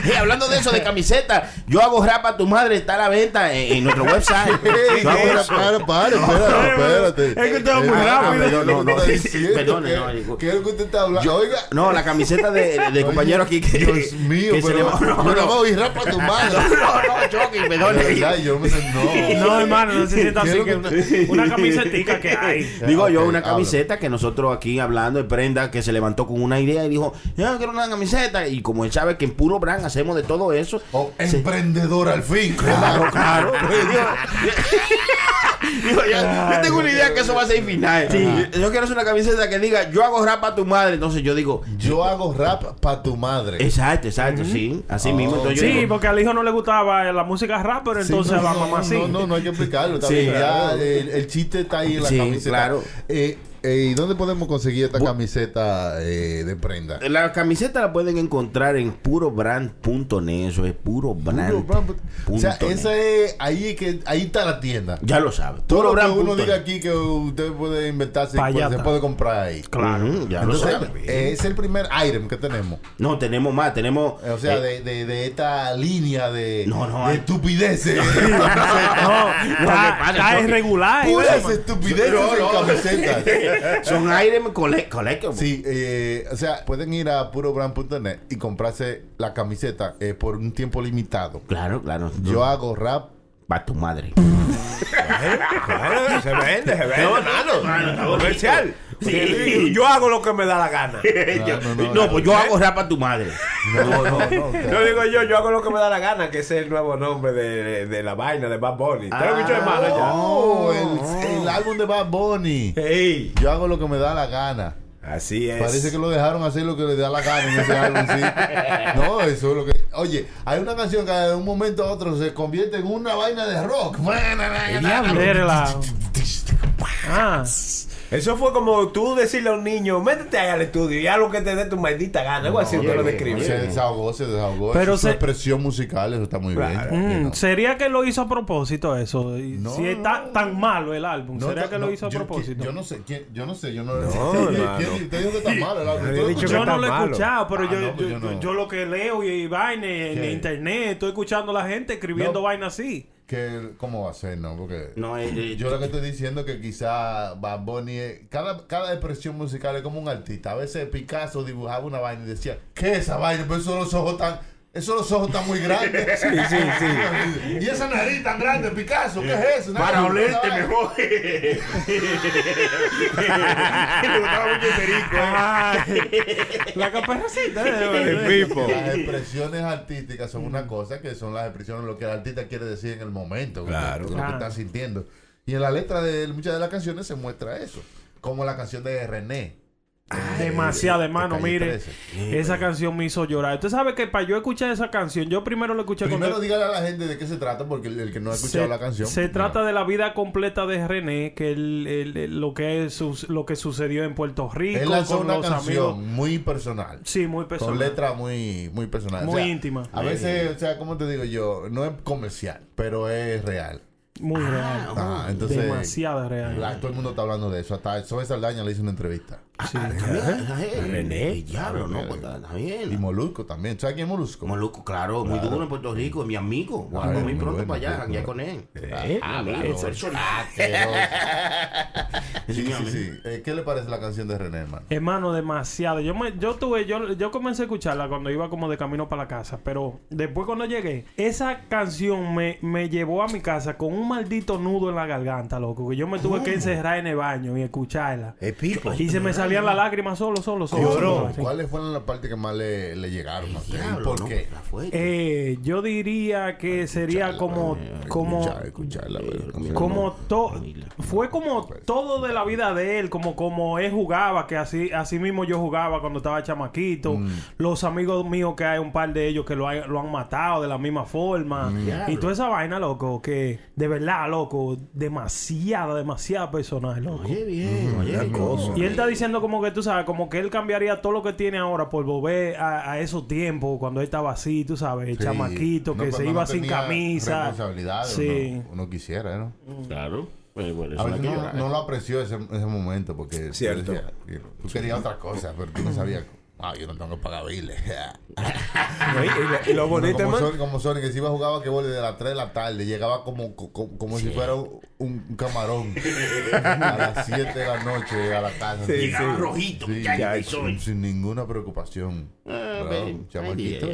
Hey, hablando de eso, de camiseta, yo hago rap a tu madre, está a la venta en, en nuestro website. Yo hago eso. para, para, espérate, espérate. Es que usted va muy Eh, rápido. perdón, no, no, No, diciendo perdone, que- no, ¿Qué es lo que usted está hablando? Oiga. No, la camiseta de, de compañero aquí que. Dios mío, que pero no, yo no no, voy rapa a tu madre. no, no, Chucky, verdad, yo no me no. no, hermano, no se sienta ¿Qué es así que una, camisetica que hay. Digo yo, una camiseta que nosotros aquí hablando de prenda que se levantó con una idea y dijo, yo quiero una camiseta. Y como él sabe que en puro brand hacemos de todo eso. Oh, se- emprendedor al fin. Claro, claro. Digo, yo, yo tengo una idea que eso va a ser final. Yo quiero hacer una camiseta que diga, yo hago rap a tu madre. Entonces yo digo, Yo hago rap para tu madre. exacto, exacto, sí. Así mismo. Entonces yo Sí, digo, porque al hijo no le gustaba la música rap, pero Sí, entonces no, la no, mamá no, sí. No, no, no hay que explicarlo. Está Sí, bien, ya, claro. el, el chiste está ahí en la Sí, camiseta. claro. Eh, ¿Y dónde podemos conseguir esta camiseta eh, de prenda? La camiseta la pueden encontrar en purobrand.net. Eso es purobrand. Puro brand. O sea, esa es ahí que ahí está la tienda. Ya lo sabe. Todo lo que uno diga aquí que usted puede inventarse, pues, allá se puede comprar ahí. Claro. Ya lo Entonces, sabe. eh, es el primer item que tenemos. No, tenemos más. Tenemos. O sea, eh, de, de, de esta línea de, No, no, de estupideces. No, ¿eh? estupideces No, en no. camisetas. Son aire cole collectible. Sí, eh, o sea, pueden ir a purobrand.net y comprarse la camiseta eh, por un tiempo limitado. Claro, claro. Yo hago rap Para tu madre. Bueno, se vende, se vende, No, está. Comercial. Sí. Yo hago lo que me da la gana. Yo- no, no, no, pues yo hago rap a tu madre. No, no, no. No digo yo, yo hago lo que me da la gana, que es el nuevo nombre de, de la vaina de Bad Bunny. ¿Te lo escuchó, hermano? Ya. Oh, el, el álbum de Bad Bunny. Hey, Yo hago lo que me da la gana. así es. Parece que lo dejaron hacer lo que le da la gana en ese álbum, sí. No, eso es lo que. Oye, hay una canción que de un momento a otro se convierte en una vaina de rock. Ah, Eso fue como tú decirle a un niño, métete ahí al estudio y haz lo que te dé tu maldita gana. Algo así te lo describe. Se desahogó, se desahogó. Pero se- expresión musical, eso está muy Claro. bien. mm, ¿sería que lo hizo a propósito eso? Y No, si está tan malo el álbum, No, ¿sería no, que lo no, hizo a yo- propósito? Yo no sé, ¿quién- yo no sé, yo no. No, ¿Quién- te dijo que está malo el álbum? Yo no lo he escuchado, pero Ah, yo, no, pues yo, yo no. yo lo que leo y, y vaina en ¿Qué? internet, estoy escuchando a la gente escribiendo No. vaina así. Que, ¿Cómo va a ser, no? Porque. No, eh, eh, Yo lo que estoy diciendo es que quizá Bad Bunny, cada, cada expresión musical es como un artista. A veces Picasso dibujaba una vaina y decía, ¿qué es esa vaina? Pero esos los ojos tan, esos los ojos tan muy grandes. Sí, sí, sí. y esa nariz tan grande, Picasso, ¿qué es eso? para olerte vaina. mejor. Le gustaba mucho el perico, la caperucita. El eh. pipo. Las expresiones artísticas son una cosa que son las expresiones lo que el artista quiere decir en el momento, Claro. lo que Claro. está sintiendo. Y en la letra de muchas de las canciones se muestra eso, como la canción de René. Demasiado, de hermano. Calle Mire, 13. esa canción me hizo llorar. Usted sabe que para yo escuchar esa canción, yo primero lo escuché Primero cuando- dígale a la gente de qué se trata, porque el, el que no ha escuchado se, la canción. se trata de la vida completa de René, que el- el- el- lo que es lo que sucedió en Puerto Rico Él lanzó con una los canción amigos. muy personal. Sí, muy personal. Con letra muy, muy personal. Muy íntima. A veces, o sea, como te digo yo, no es comercial, pero es real. Muy real. Ah, entonces, Demasiado real. la- todo el mundo está hablando de eso. Hasta Zoe Saldaña le hizo una entrevista. Sí. René. Diablo, no, Y. Molusco también. ¿Sabes quién es Molusco? Moluco, claro, muy duro en Puerto Rico, mi amigo. Vamos Ay, muy pronto bueno, para allá, claro. con él. ¿Eh? Ah, amigo, Claro. personaje. Sí, sí, sí. Eh, ¿Qué le parece la canción de René, hermano? Hermano, demasiado. Yo me, yo tuve, yo, yo comencé a escucharla cuando iba como de camino para la casa, pero después cuando llegué, esa canción me, me llevó a mi casa con un maldito nudo en la garganta, loco, que yo me tuve que encerrar en el baño y escucharla. Y se me salían las lágrimas solo, solo, solo. Lloró. ¿Cuáles fueron las partes que más le, le llegaron a usted? ¿Y Diablo, por qué? Eh, yo diría que sería como, como, escucharla, pero- como todo fue como todo de la vida de él como como él jugaba que así así mismo yo jugaba cuando estaba chamaquito. Los amigos míos que hay un par de ellos que lo, hay- lo han matado de la misma forma. Y toda esa vaina loco que de verdad loco demasiada demasiada personal loco. Oye, bien, oye, qué cosa. y él está diciendo como que tú sabes, como que él cambiaría todo lo que tiene ahora por volver a, a esos tiempos cuando él estaba así, tú sabes, el Sí. chamaquito No, que se iba no sin camisa. responsabilidades, Sí. uno, uno quisiera, ¿no? Claro. Pues, bueno, A no veces lo apreció ese, ese momento porque Cierto. tú decías, tú querías otra cosa, pero tú no sabías. Ah, yo no tengo que pagar biles. No, y- y lo- y lo bonito, como, hermano. Sony, como Sony, que si iba a jugar que de las 3 de la tarde, llegaba como, como, como si fuera un, un camarón a las 7 de la noche a la casa. Sí, Llegaba sí. rojito, ya, sin, sin ninguna preocupación. Ah, chamaquito,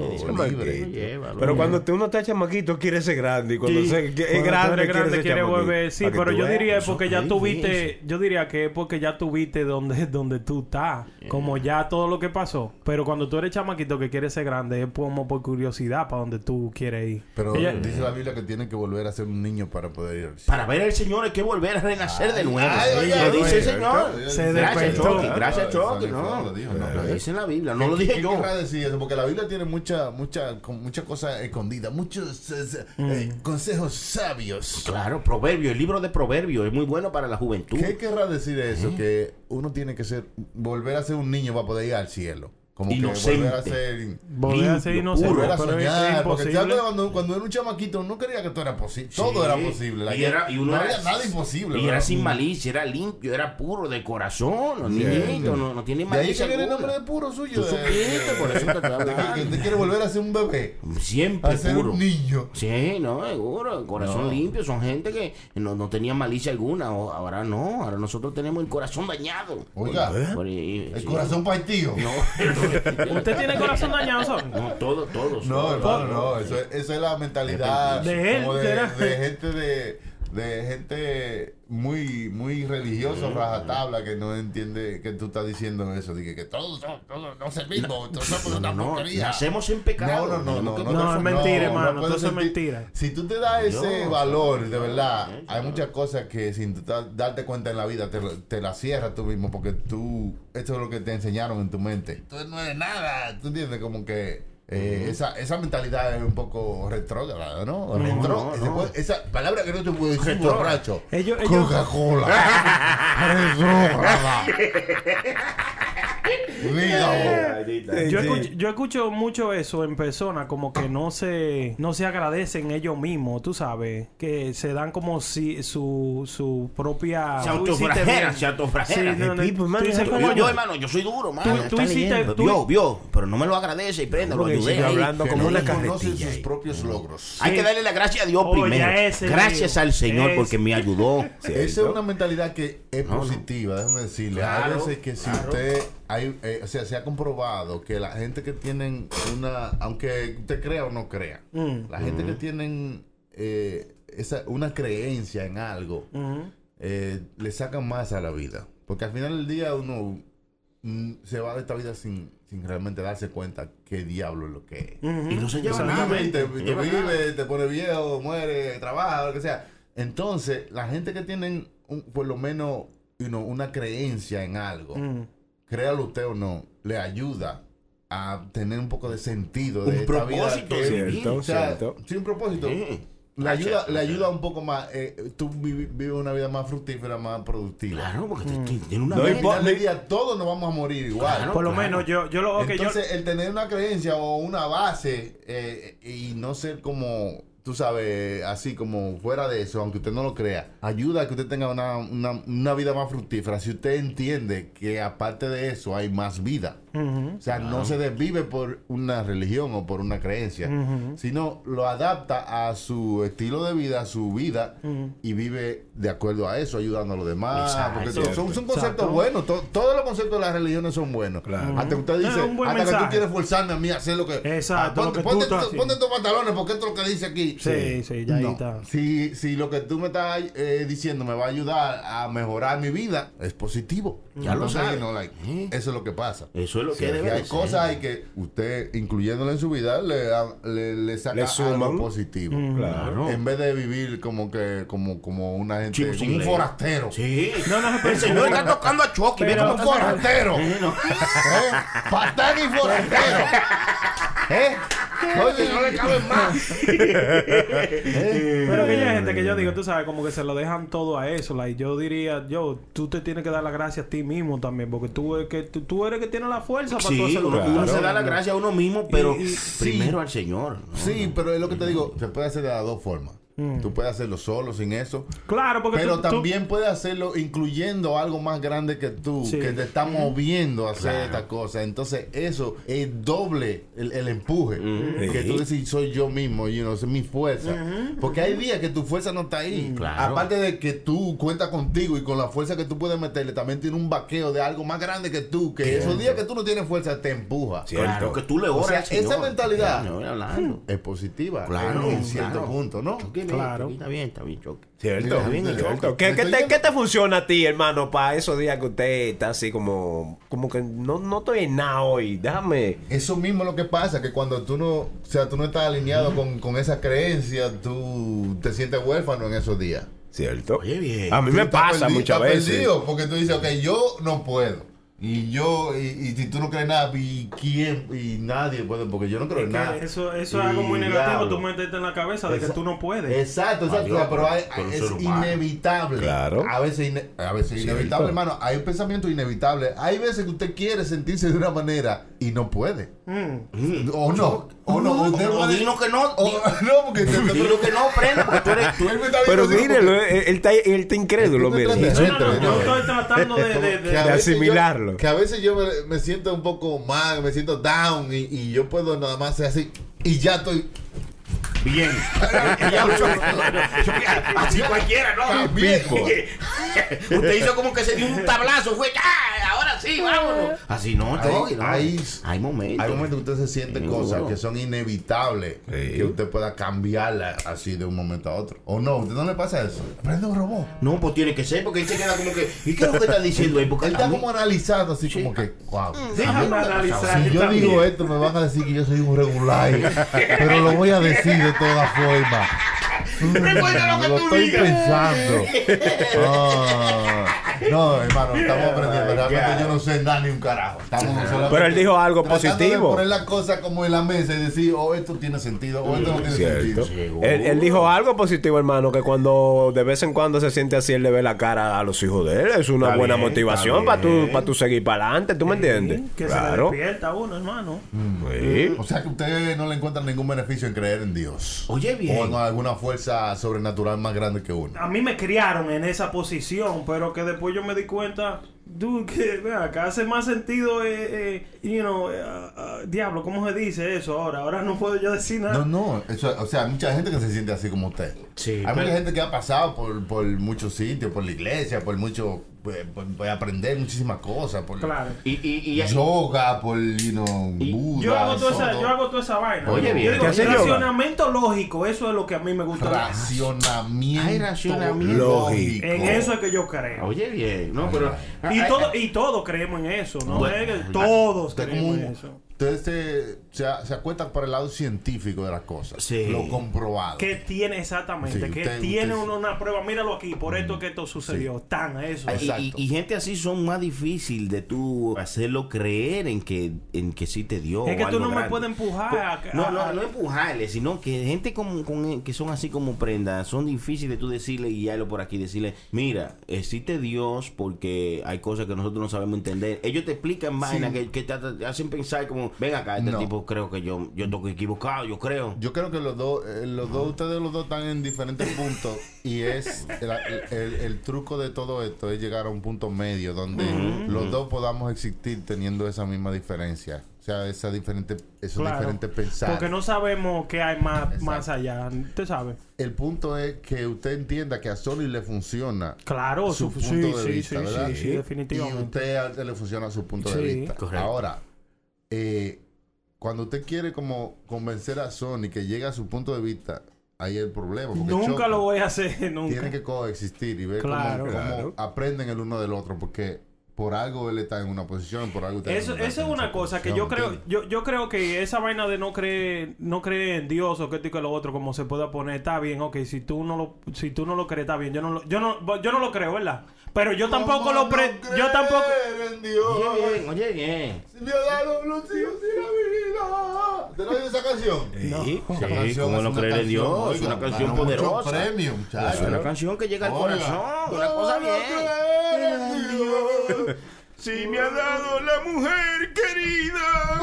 libre. Pero cuando tú uno está chamaquito, quiere ser grande. Y cuando Sí. se, es Cuando grande, quiere volver. Sí, pero yo diría es porque ya tuviste, yo diría que es porque ya tuviste donde, donde tú estás, como ya todo lo que pasó. Pero cuando tú eres chamaquito que quieres ser grande, es como por curiosidad para donde tú quieres ir. Pero Ella- dice la Biblia que tiene que volver a ser un niño para poder ir al cielo. Para ver al Señor hay que volver a renacer de nuevo. ay, Lo dice el Señor. se Gracias. Chucky. Gracias, Chucky. No, lo dijo, no. lo dice en la Biblia. No ¿Qué- lo dije ¿Qué yo. querrá decir eso? Porque la Biblia tiene mucha, mucha, con muchas cosas escondidas, muchos eh, eh, consejos sabios. Claro, proverbio, el libro de proverbios es muy bueno para la juventud. ¿Qué querrá decir eso? Que uno tiene que ser, volver a ser un niño para poder ir al cielo. Como Inocente. que volver a ser... Volver a ser inocente, a soñar, porque cuando, cuando era un chamaquito no quería que todo era posible. Todo era posible. La y, era, y uno no era- había nada imposible. Y ¿verdad? era sin malicia, era limpio, era puro de corazón. No, niñito, no, no tiene De ahí malicia. que viene el alguna. nombre de puro suyo. Tú de- supiste, por eso te que- usted quiere volver a ser un bebé. Siempre A ser puro. un niño. Sí, no, seguro. Corazón No. limpio. Son gente que no, no tenía malicia alguna. O- Ahora no. Ahora nosotros tenemos el corazón dañado. Oiga, Por- y- el sí. corazón partido. No, ¿Usted tiene corazón dañado, Son? no, todos, todos. No, hermano, no. Eso es, esa es la mentalidad De él, como de gente de, de gente muy muy religiosa, rajatabla, que no entiende que tú estás diciendo eso. Dije que todos, son- todos no servimos, todos somos No, una no, no, porquería. nacemos en pecado. No, no, no, no. No, es mentira, hermano, eso es mentira. Si tú te das ese Dios. valor, de verdad, hay muchas cosas que sin darte cuenta en la vida te, lo- te la cierras tú mismo porque tú, esto es lo que te enseñaron en tu mente. Tú no eres nada, tú entiendes como que eh, esa, esa mentalidad es un poco retrógrada, ¿no? Retro- no, no. puede- esa palabra que no te puedo decir Retrógrada. borracho. Coca-Cola. retrógrada. Dígalo. Yo, escucho, yo escucho mucho eso en persona, como que no se, no se agradecen ellos mismos, tú sabes, que se dan como si su, su propia... Se bien. se coño, Yo, hermano, yo soy duro, mano. tú hiciste- tú- Vio, vio, pero no me lo agradece y prenda, lo ayudé hablando como una carretilla sus ahí. propios logros. Hay que darle la gracia a Dios Oye, primero. ese Gracias al Señor Ese. porque me ayudó. Esa es una mentalidad que es positiva, déjame decirle. Hay veces que si usted, hay, eh, o sea, se ha comprobado que la gente que tienen una, aunque usted crea o no crea, Mm. la gente que tienen eh, esa, una creencia en algo, eh, le sacan más a la vida. Porque al final del día uno mm, se va de esta vida sin, sin realmente darse cuenta qué diablo es lo que es. Y no se lleva nada. te, te lleva nada. vive, te pone viejo, muere, trabaja, lo que sea. Entonces, la gente que tienen un- por lo menos you know, una creencia en algo, Mm. Créalo usted o no, le ayuda a tener un poco de sentido de Un esta vida. propósito que- Cierto, vivir. o sea, cierto. sí, un propósito. Sí. Le ayuda, Gracias. le ayuda un poco más. eh, tú vives una vida más fructífera, más productiva. Claro, porque te- te- tiene una No del día, todos nos vamos a morir igual. Claro. Por lo menos yo, yo lo... yo- Entonces, el tener una creencia o una base eh, y no ser como, tú sabes, así como fuera de eso, aunque usted no lo crea, ayuda a que usted tenga una, una, una vida más fructífera. Si usted entiende que aparte de eso hay más vida. O sea, no se desvive por una religión o por una creencia, sino lo adapta a su estilo de vida, a su vida, y vive de acuerdo a eso, ayudando a los demás. Exacto. porque son, son conceptos Exacto. buenos, to- todos los conceptos de las religiones son buenos. Claro. Hasta que usted dice, hasta que tú quieres forzarme a mí a hacer lo que... Exacto, Ah, lo que ponte, ponte, estos pantalones porque esto es lo que dice aquí. Sí, sí, ya ahí está. Si, si lo que tú me estás eh, diciendo me va a ayudar a mejorar mi vida, es positivo. Ya lo know, like, Sí. Eso es lo que pasa. Eso es lo que Sí, debe hay de cosas ser. hay que usted, incluyéndola en su vida, le, le, le saca Le algo positivo. Claro. En vez de vivir como que como, como una gente, Chico como un ley. forastero. Sí. No, no, pero- El señor está tocando a Chucky. Pero- cómo Un forastero. Sí, no. ¿Eh? Patán y forastero. ¿Eh? Oye, no le caben más. Pero que hay gente que yo digo, tú sabes, como que se lo dejan todo a eso. like, yo diría, yo, tú te tienes que dar la gracia a ti mismo también, porque tú, es que, tú, tú eres que tienes la fuerza para Sí, hacerlo. uno, uno se da la gracia a uno mismo, pero Y- y- primero al Señor. ¿no? Sí, pero es lo que te digo, se puede hacer de las dos formas. Tú puedes hacerlo solo, sin eso. Claro, porque Pero tú- tú- también puedes hacerlo incluyendo algo más grande que tú, Sí. que te está moviendo a hacer esta cosa. Entonces, eso es doble el, el empuje. Que Sí. tú decís, soy yo mismo, you know, es mi fuerza. Porque hay días que tu fuerza no está ahí. Claro. Aparte de que tú cuentas contigo y con la fuerza que tú puedes meterle, también tiene un vaqueo de algo más grande que tú. Que esos días que tú no tienes fuerza te empuja. Cierto. Claro, que tú le O oras sea, al Señor. esa mentalidad-. Es positiva. Claro, En cierto claro. punto, ¿no? Bien, Claro. Está bien, está bien, choque. Cierto, Está bien, cierto. loco. ¿Qué, te, yendo- qué te funciona a ti, hermano, para esos días que usted está así como, como que no, no estoy en nada hoy? Déjame. Eso mismo es lo que pasa, que cuando tú no, o sea, tú no estás alineado con, con esa creencia, tú te sientes huérfano en esos días. Cierto. Oye, bien. A mí Tú me pasa muchas veces. perdido, porque tú dices, ok, yo no puedo. Y yo, y, y si tú no crees nada, ¿y quién? Y nadie puede, porque yo no creo es en nada. eso, eso es algo muy negativo, tú meterte en la cabeza de que tú no puedes. Exacto, exacto. Adiós, o sea, pero hay- es inevitable. Claro. A veces, ine- a veces inevitable, hermano. Hay un pensamiento inevitable. Hay veces que usted quiere sentirse de una manera y no puede. Mm. O no. O no. O, Usted o dilo que no. o- no, porque te- Dilo que no, prenda, porque tú eres... tú él me está Pero mírelo, porque- él, está, él está incrédulo, mire. No, no, no, yo no. estoy tratando de... de- que a veces yo- me, me siento un poco mal, me siento down y, y yo puedo nada más ser así y ya estoy Bien. Así cualquiera, ¿no? Bien. Usted hizo como que se dio un tablazo. Fue, ¡ah! Ahora sí, vámonos. Así no, todo. Hay, no. hay, Hay momentos. hay momentos que usted se siente Sí, cosas que son inevitables que usted pueda cambiarla así de un momento a otro. ¿O no? ¿Usted no le pasa eso? Prende un robot. No, pues tiene que ser, porque él se queda como que. ¿Y qué es lo que está diciendo ahí? Porque Él está como analizando así como que, wow. Déjame analizar. Si yo también. digo esto, me van a decir que yo soy un regular. pero lo voy a decir de todas formas. Recuerda lo que lo tú estoy digas. pensando. Ah, no, hermano, estamos aprendiendo. Realmente yo no sé nada ni un carajo. Estamos Pero él dijo algo positivo. De poner la cosa como en la mesa y decir, oh, esto tiene sentido, o esto no tiene Cierto. sentido. Él, él dijo algo positivo, hermano, que cuando de vez en cuando se siente así, él le ve la cara a los hijos de él. Es una Está buena bien, motivación para tú, para tú seguir para adelante. ¿Tú me entiendes? Que se claro. le despierta uno, hermano. Sí. O sea que usted no le encuentra ningún beneficio en creer en Dios. Oye, bien. O en alguna fuerza sobrenatural más grande que uno. A mí me criaron en esa posición, pero que después yo me di cuenta, dude, que ven acá hace más sentido, eh, eh, you know, eh, ah, ah, diablo, ¿cómo se dice eso ahora? Ahora no puedo yo decir nada. No, no, eso, o sea, hay mucha gente que se siente así como usted. Sí, hay pero- mucha gente que ha pasado por, por muchos sitios, por la iglesia, por mucho, pues, por, por aprender muchísimas cosas, por Claro. Y, y, y, yoga, por, you know, Y- Buda, Yo hago, toda esa, yo hago toda esa vaina. Oye, Yo bien. digo, ¿Qué hace yoga? racionamiento lógico, eso es lo que a mí me gusta. Racionamiento, Ay, racionamiento. lógico. En eso es que yo creo. Oye, bien. No, pero. Y, todo, y todos creemos en eso, ¿no? Bueno, Es que todos como creemos un- en eso. Usted se, se, se acuesta por el lado científico de las cosas. Sí. Lo comprobado. Que tiene exactamente, Sí, que usted- tiene usted- una, una prueba, míralo aquí, por esto que esto sucedió, tan eso. y- Exacto. Y, y gente así son más difícil de tú hacerlo creer en que en que sí te dio. Es que tú no me puedes empujar Pues, a- no, a- no, no empujarle, sino que gente con, con- que son así como prendas, son difíciles de tú decirle y guiarlo por aquí, decirle, mira, existe Dios porque hay cosas que nosotros no sabemos entender. Ellos te explican vainas que, que te, te hacen pensar como, ven acá, este No. tipo creo que yo, yo estoy equivocado, yo creo. Yo creo que los dos, eh, los dos, ustedes los dos están en diferentes puntos y es el, el- el truco de todo esto es llegar a un punto medio donde los dos podamos existir teniendo esa misma diferencia, o sea, esa diferente, esos Claro. diferentes pensar. Porque no sabemos qué hay más, Exacto. más allá. Usted sabe. El punto es que usted entienda que a Sony le funciona Claro, su su- punto sí, de sí, vista, sí, ¿verdad? sí, sí, Y definitivamente. usted a usted le funciona su punto de vista. Correcto. Ahora, eh, cuando usted quiere como convencer a Sony que llegue a su punto de vista, ahí es el problema. Nunca lo voy a hacer, nunca. Tienen que coexistir y ver Claro. cómo, cómo Claro. aprenden el uno del otro, porque por algo él está en una posición, por algo usted Eso, no está eso es en una cosa que yo creo, yo, yo creo que esa vaina de no creer, no creer en Dios o que esto y que lo otro, como se pueda poner, está bien, ok, si tú no lo, si tú no lo crees, está bien, yo no lo, yo no, yo no lo creo, ¿verdad? Pero yo tampoco ¿Cómo lo pre, no yo tampoco, creer en Dios? Oye bien, oye bien. Si me ha dado los hijos y la vida. ¿Te lo esa canción? Sí, Esa sí, canción como es no una creer en Dios, es oiga, una canción poderosa. muchacho. Es una canción que llega al Oiga. corazón, una cosa ¿Cómo no bien. Si me ha dado la mujer querida.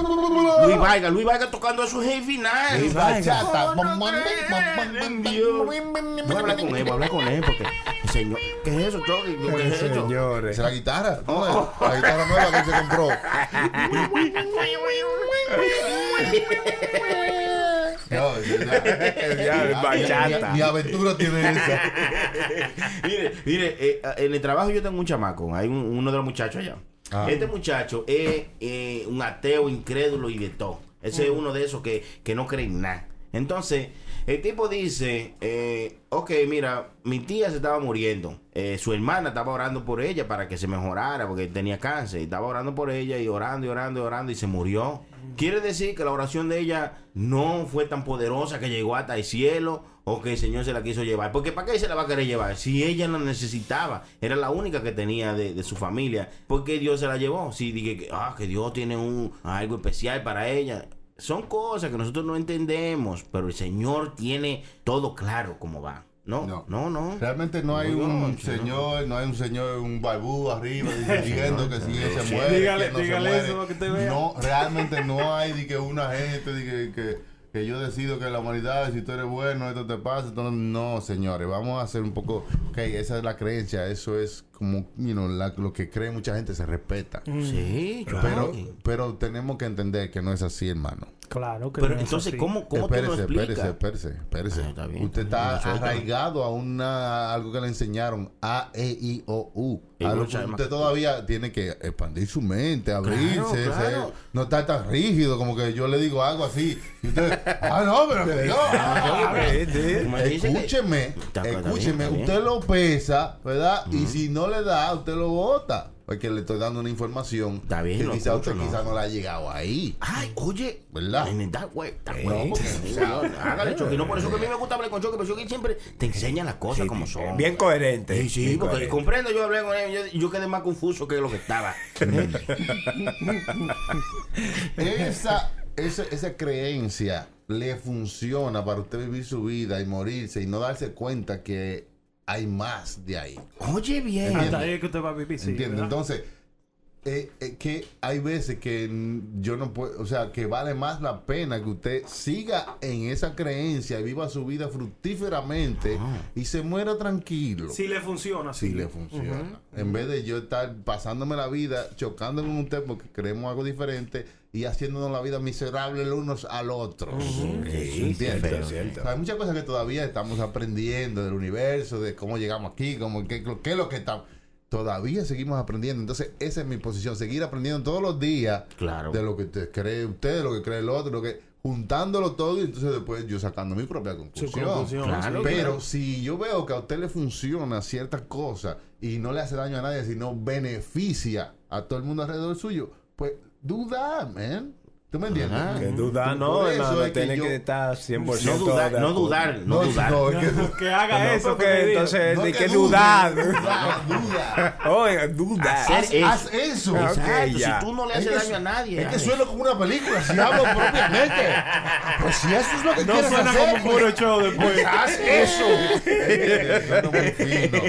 Luis Vargas, Luis Vargas tocando eso es el final. Bachata. Voy a hablar con él, voy a hablar con él porque, señor, ¿qué es eso, Chucky? ¿Qué es eso? Señores. Esa es la guitarra. ¿no? La guitarra nueva que se compró. No, Ya, bachata. Mi, aventura tiene esa. mire, mire, eh, en el trabajo yo tengo un chamaco, hay un- uno de los muchachos allá. Ah. Este muchacho es eh, un ateo incrédulo y de todo. Ese es uno de esos que, que no cree en nada. Entonces, el tipo dice, eh, ok, mira, mi tía se estaba muriendo. Eh, su hermana estaba orando por ella para que se mejorara porque tenía cáncer. Y estaba orando por ella y orando y orando y orando y se murió. Quiere decir que la oración de ella no fue tan poderosa que llegó hasta el cielo o que el Señor se la quiso llevar. Porque ¿para qué se la va a querer llevar? Si ella la necesitaba, era la única que tenía de, su familia. ¿Por qué Dios se la llevó? Si dije que, ah, que Dios tiene un, algo especial para ella. Son cosas que nosotros no entendemos, pero el Señor tiene todo claro cómo va. No, No. no, no. Realmente no hay No, un no, señor, no hay un señor, un barbú arriba diciendo que si él se muere, Dígale- que no se dígale muere. eso para que vea. No, realmente no hay de que una gente de que, que, que yo decido que la humanidad, si tú eres bueno, esto te pasa. esto no, no, señores, vamos a hacer un poco, ok, esa es la creencia, eso es como you know, la- lo que cree mucha gente se respeta. Sí, Pero, claro. pero tenemos que entender que no es así, hermano. Claro que Pero no es entonces, así. ¿cómo, cómo tú lo espérese, explicas? espérese, espérese, espérese. Ah, está bien. Usted está arraigado a una algo que le enseñaron A, E, I, O, U. Algo que más- usted todavía tiene que expandir su mente, abrirse, Claro, claro. ser- no estar tan rígido como que yo le digo algo así y usted, ah no, pero que yo, Ah, sí, sí. Escúcheme, Está- está escúcheme, está usted lo pesa, ¿verdad? Y si no le da, usted lo bota. Porque le estoy dando una información Está bien, que lo quizá escucho, usted ¿no? quizá no le ha llegado ahí. Ay, oye, ¿Verdad? En way, está Eh, bueno. hágale Chucky. No, por eso que a mí me gusta hablar con Chucky, pero Chucky siempre te enseña las cosas como son. Bien coherente. Sí, sí, Bien porque coherente. comprendo, yo hablé con él, yo, yo quedé más confuso que lo que estaba. esa, esa, esa creencia le funciona para usted vivir su vida y morirse y no darse cuenta que hay más de ahí. Oye, bien. Hasta ahí es que usted va a vivir, sí. Entonces, eh, eh, que hay veces que yo no puedo, o sea, que vale más la pena que usted siga en esa creencia y viva su vida fructíferamente y se muera tranquilo. Si le funciona, sí. Si le funciona. En vez de yo estar pasándome la vida chocando con usted porque creemos algo diferente y haciéndonos la vida miserable los unos al otro. Sí, sea, hay muchas cosas que todavía estamos aprendiendo del universo, de cómo llegamos aquí, cómo, qué, qué es lo que estamos. Todavía seguimos aprendiendo. Entonces, esa es mi posición. Seguir aprendiendo todos los días Claro. de lo que usted cree usted, de lo que cree el otro, lo que juntándolo todo y entonces después yo sacando mi propia conclusión. conclusión, Claro. sí, Pero claro. si yo veo que a usted le funciona ciertas cosas y no le hace daño a nadie, sino beneficia a todo el mundo alrededor suyo, pues duda, man. ¿Tú me entiendes? Que duda, no, hermano. es que Tiene yo- que estar 100% No dudar, de no dudar, no No, dudar. no, es que, Que haga No, eso. que entonces, no de que dudar. duda, duda. Oiga, duda. Haz, eso. haz eso. Ah, Exacto, si tú no le Es haces que daño a nadie. Es que suena como una película, si hablo propiamente. Pues si eso es lo que No quieres suena hacer, como un puro show después. pues haz eso. Suena muy fino.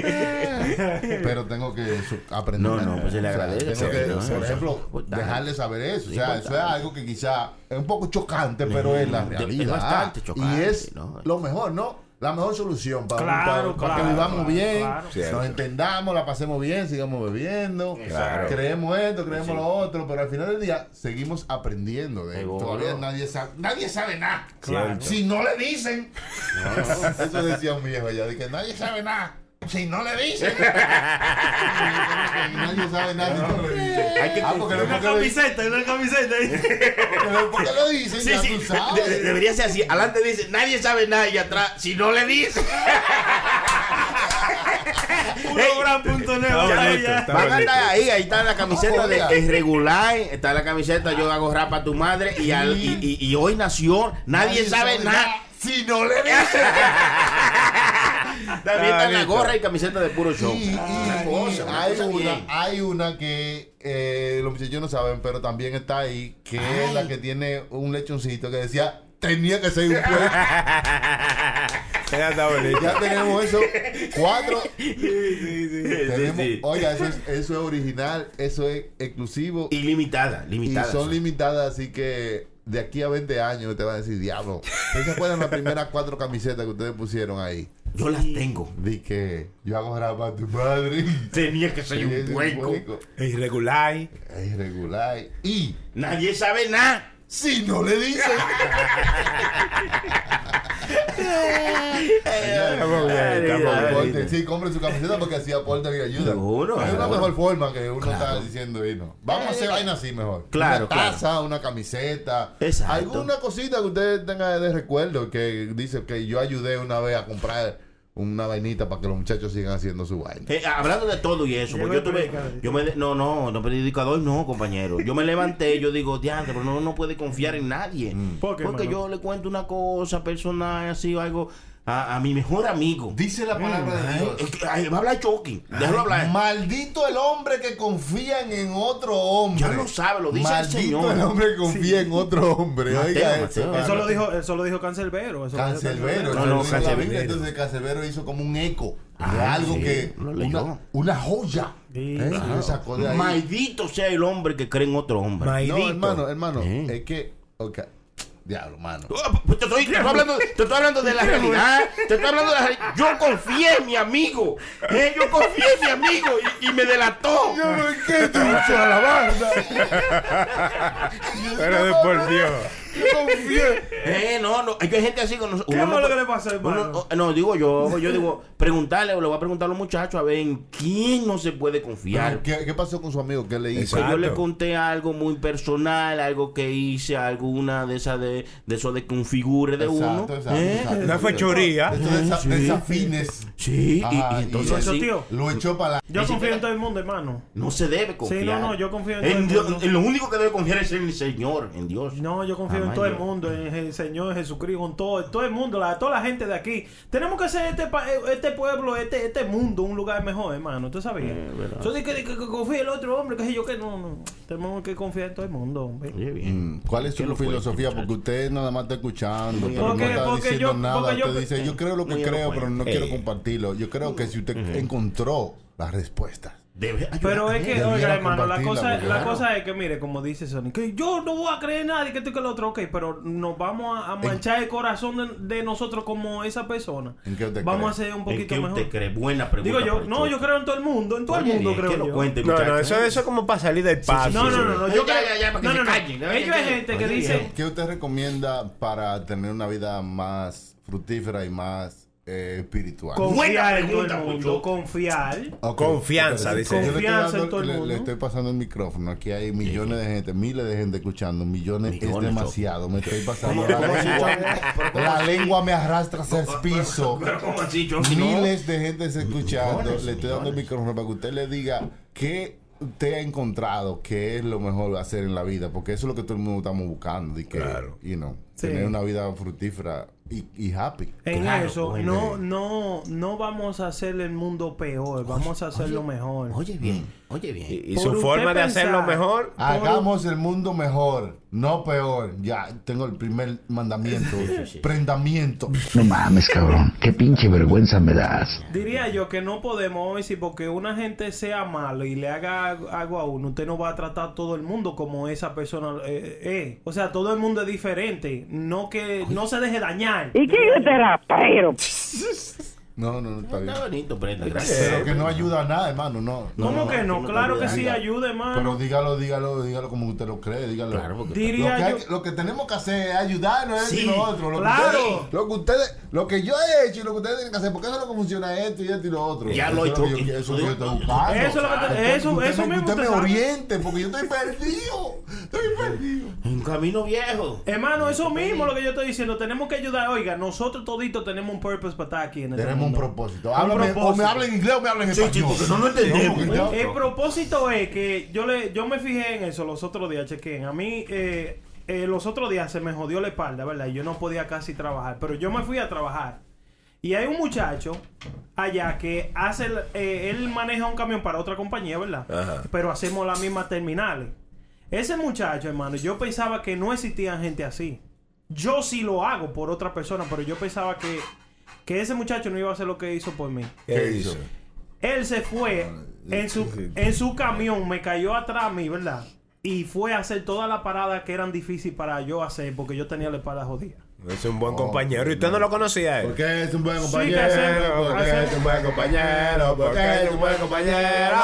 Pero tengo que aprender. No, no, pues se le agradece, tengo que, ¿no? por ejemplo, Pues, dejarle saber eso. O sea, pues, eso es algo que quizá es un poco chocante, pero es la Es realidad. bastante chocante, Y es ¿no? lo mejor, ¿no? La mejor solución para, Claro, para- para que claro, vivamos claro, bien, claro. Nos entendamos, la pasemos bien, sigamos bebiendo, Claro. creemos esto, creemos lo otro, pero al final del día seguimos aprendiendo de él. Seguro. Todavía nadie sabe, nadie sabe nada. Claro. Si no le dicen. Eso decía un viejo allá, de que nadie sabe nada. Si no le dicen. nadie sabe nada no le dicen. Hay que Ah, porque Una camiseta, una camiseta. lo- porque lo dicen, Sí, ya sí, tú sabes. de- debería ser así. Adelante dice, nadie sabe nada y atrás, si no le dice. Purobran.net. Está vaya bonito, ya. está Van a andar ahí, ahí está la camiseta de es regular, está la camiseta yo hago rap a tu madre y, al- y, y- y hoy nació, nadie, sabe, nada. Si no le dicen. También está la gorra y camiseta de puro show. Y, y- una hay, una, hay una que eh, los muchachos no saben, pero también está ahí, que es la que tiene un lechoncito que decía, tenía que ser un pueblo. Ya está bonito. ya tenemos eso, cuatro. Sí, Tenemos, sí. Oiga, eso es, eso es original, eso es exclusivo y, Ilimitada, limitada. son limitadas, así que de aquí a 20 años te van a decir, diablo. ¿Ustedes se acuerdan las primeras cuatro camisetas que ustedes pusieron ahí? Yo las tengo. Di que yo hago rap a tu madre. Tenía que ser un hueco. Es irregular. Es irregular. Y Nadie sabe nada. si no le dicen. Sí, compren su camiseta porque así aportan y ayudan. Seguro, es una mejor forma que uno Claro. está diciendo y no. Vamos a hacer vaina así mejor. Claro, Una taza, una camiseta. Exacto. Alguna cosita que usted tenga de recuerdo que dice que yo ayudé una vez a comprar una vainita para que los muchachos sigan haciendo su vaina. Eh, hablando de todo y eso, pues yo el tuve, yo me, de- no, no, no predicador, no, compañero. Yo me levanté, yo digo, diantre, pero no, no puede confiar en nadie. ¿Por qué, Porque mano? yo le cuento una cosa personal, así o algo, a, a mi mejor amigo. Dice la palabra de Dios. Es que, ay, va a hablar Chucky, déjalo hablar. Maldito el hombre que confía en otro hombre. Ya lo sabe, lo dice el Maldito Señor. el hombre que confía en otro hombre. Mateo, Oiga Mateo. eso. Lo dijo, eso lo dijo Cancelbero. eso lo dijo Cancelbero, No, no, lo dice la Cancelbero. Biblia, entonces Cancelbero hizo como un eco de Ah, algo sí, que una, una joya. Sí, ¿eh? claro. Le sacó de ahí. Maldito sea el hombre que cree en otro hombre. Maidito. No, hermano, hermano, es que, ok, Diablo, mano. Oh, pues Te estoy, te estoy hablando, te estoy hablando de la realidad. Te estoy hablando de la realidad. Yo confié en mi amigo. ¿eh? Yo confié en mi amigo y, y me delató. Yo no es que te mucho a la banda. Pero de por Dios. Yo confié. Eh, no, no. Hay que hay gente así con nosotros. ¿Qué no lo que le uno- hermano? no, digo yo, yo digo, preguntarle, o le voy a preguntar a los muchachos a ver en quién no se puede confiar. ¿Qué, ¿Qué pasó con su amigo? ¿Qué le hizo? Que yo le conté algo muy personal, algo que hice, alguna de esas de, de eso de configure de uno. Exacto, ¿eh? exacto. Una fechoría. De esa- de esas fines. Sí, y- Ajá, y, entonces Eso, tío. Lo echó para la. Yo confío en todo el mundo, hermano. no se debe confiar. Sí, no, no, yo confío en todo en el Dios. mundo. En lo único que debe confiar es en el Señor, en Dios. No, yo confío en todo el mundo, en el Señor Jesucristo, en todo, en todo el mundo, la, toda la gente de aquí. Tenemos que hacer este, este pueblo, este, este mundo, un lugar mejor, hermano. ¿Tú sabías? Eh. Yo dije que, que, que confíe en el otro hombre, que yo que no, no. Tenemos que confiar en todo el mundo, hombre. Oye, bien. Mm, ¿Cuál es ¿Qué su filosofía? Porque usted nada más está escuchando, pero Porque- no está porque diciendo yo- nada. porque yo- usted dice, yo creo lo que creo, pero no quiero Eh. compartirlo. Yo creo que si usted encontró las respuestas. Debe ayudar Pero es que, oiga, hermano, la cosa, la claro. cosa es que, mire, como dice Sony, que yo no voy a creer en nadie, que esto y que lo otro, ok, pero nos vamos a, a manchar el corazón de, de nosotros como esa persona. ¿En qué usted Vamos cree? a ser un ¿En poquito qué mejor. usted cree? Buena pregunta. Digo yo, no, yo creo en todo el mundo, en todo el mundo bien, creo que yo. lo cuente, No, no, eso, eso es como para salir del paso. No, no, no, no, yo Ya, creo- ya, ya, para que no, se no, no. callen, Ellos hay gente que dice. ¿Qué usted recomienda para tener una vida más fructífera y más eh, espiritual? Confiar en todo el mundo, confiar. Ok, Confianza, dice. Yo le estoy Confianza dando- en todo el le- mundo. Le estoy pasando el micrófono. Aquí hay millones de gente, miles de gente escuchando. Millones, Millones, es demasiado. Me estoy pasando la ¿Cómo así, lengua. Choco? La lengua me arrastra hacia el piso. Miles de gente escuchando. Millones, Le estoy dando el micrófono para que usted le diga qué usted ha encontrado que es lo mejor hacer en la vida. Porque eso es lo que todo el mundo estamos buscando. Y que, Claro. you know, Sí. tener una vida fructífera y, y happy. En Claro, eso, no, no, no vamos a hacer el mundo peor, vamos a hacerlo mejor. Oye, bien, oye, bien. Y, su forma de pensar- hacerlo mejor. Hagamos el mundo mejor, no peor. Ya tengo el primer mandamiento. Prendamiento. No mames, cabrón. Qué pinche vergüenza me das. Diría yo que no podemos decir porque una gente sea malo y le haga algo a uno, usted no va a tratar a todo el mundo como esa persona eh, es. O sea, todo el mundo es diferente. No que no se deje dañar. ¿Y quién es terapero? No, no, no está bien. Está bonito, prenda, gracias. Pero que no ayuda a nada, hermano, no. ¿Cómo no, que no, claro que sí ayuda, hermano. Pero dígalo, dígalo, dígalo como usted lo cree, dígalo. Claro, porque- Diría lo, que hay yo- que- lo que tenemos que hacer es ayudarnos a esto y Sí, lo otro. Lo claro. Que ustedes, lo que ustedes, lo que yo he hecho y lo que ustedes tienen que hacer, porque eso es lo que funciona esto y esto y lo otro. Ya Eso lo he es hecho. yo- Eso es lo que yo estoy buscando. Eso es lo que eso- usted eso me, mismo usted usted me oriente, porque yo estoy perdido. Estoy perdido. Un camino viejo. Hermano, eso mismo lo que yo estoy diciendo. Tenemos que ayudar. Oiga, nosotros toditos tenemos un purpose para estar aquí en este Tenemos un propósito. Un Háblame, o me hablen inglés o me hablen Sí, español. sí, porque no lo entendemos. Yo- El propósito es que yo le yo me fijé en eso los otros días, chequen. A mí eh, eh, los otros días se me jodió la espalda, ¿verdad? Y yo no podía casi trabajar, pero yo me fui a trabajar. Y hay un muchacho allá que hace, el- eh, él maneja un camión para otra compañía, ¿verdad? Ajá. Pero hacemos las mismas terminales. Ese muchacho, hermano, yo pensaba que no existía gente así. Yo sí lo hago por otra persona, pero yo pensaba que, que ese muchacho no iba a hacer lo que hizo por mí. ¿Qué hizo? Él se fue en su, en su camión, me cayó atrás a mí, ¿verdad? Y fue a hacer todas las paradas que eran difíciles para yo hacer porque yo tenía la espalda jodida. Es un buen compañero. ¿Y usted no lo conocía a él? Porque es un buen Sí, compañero. hacemos- porque es un buen compañero. Porque es un buen compañero.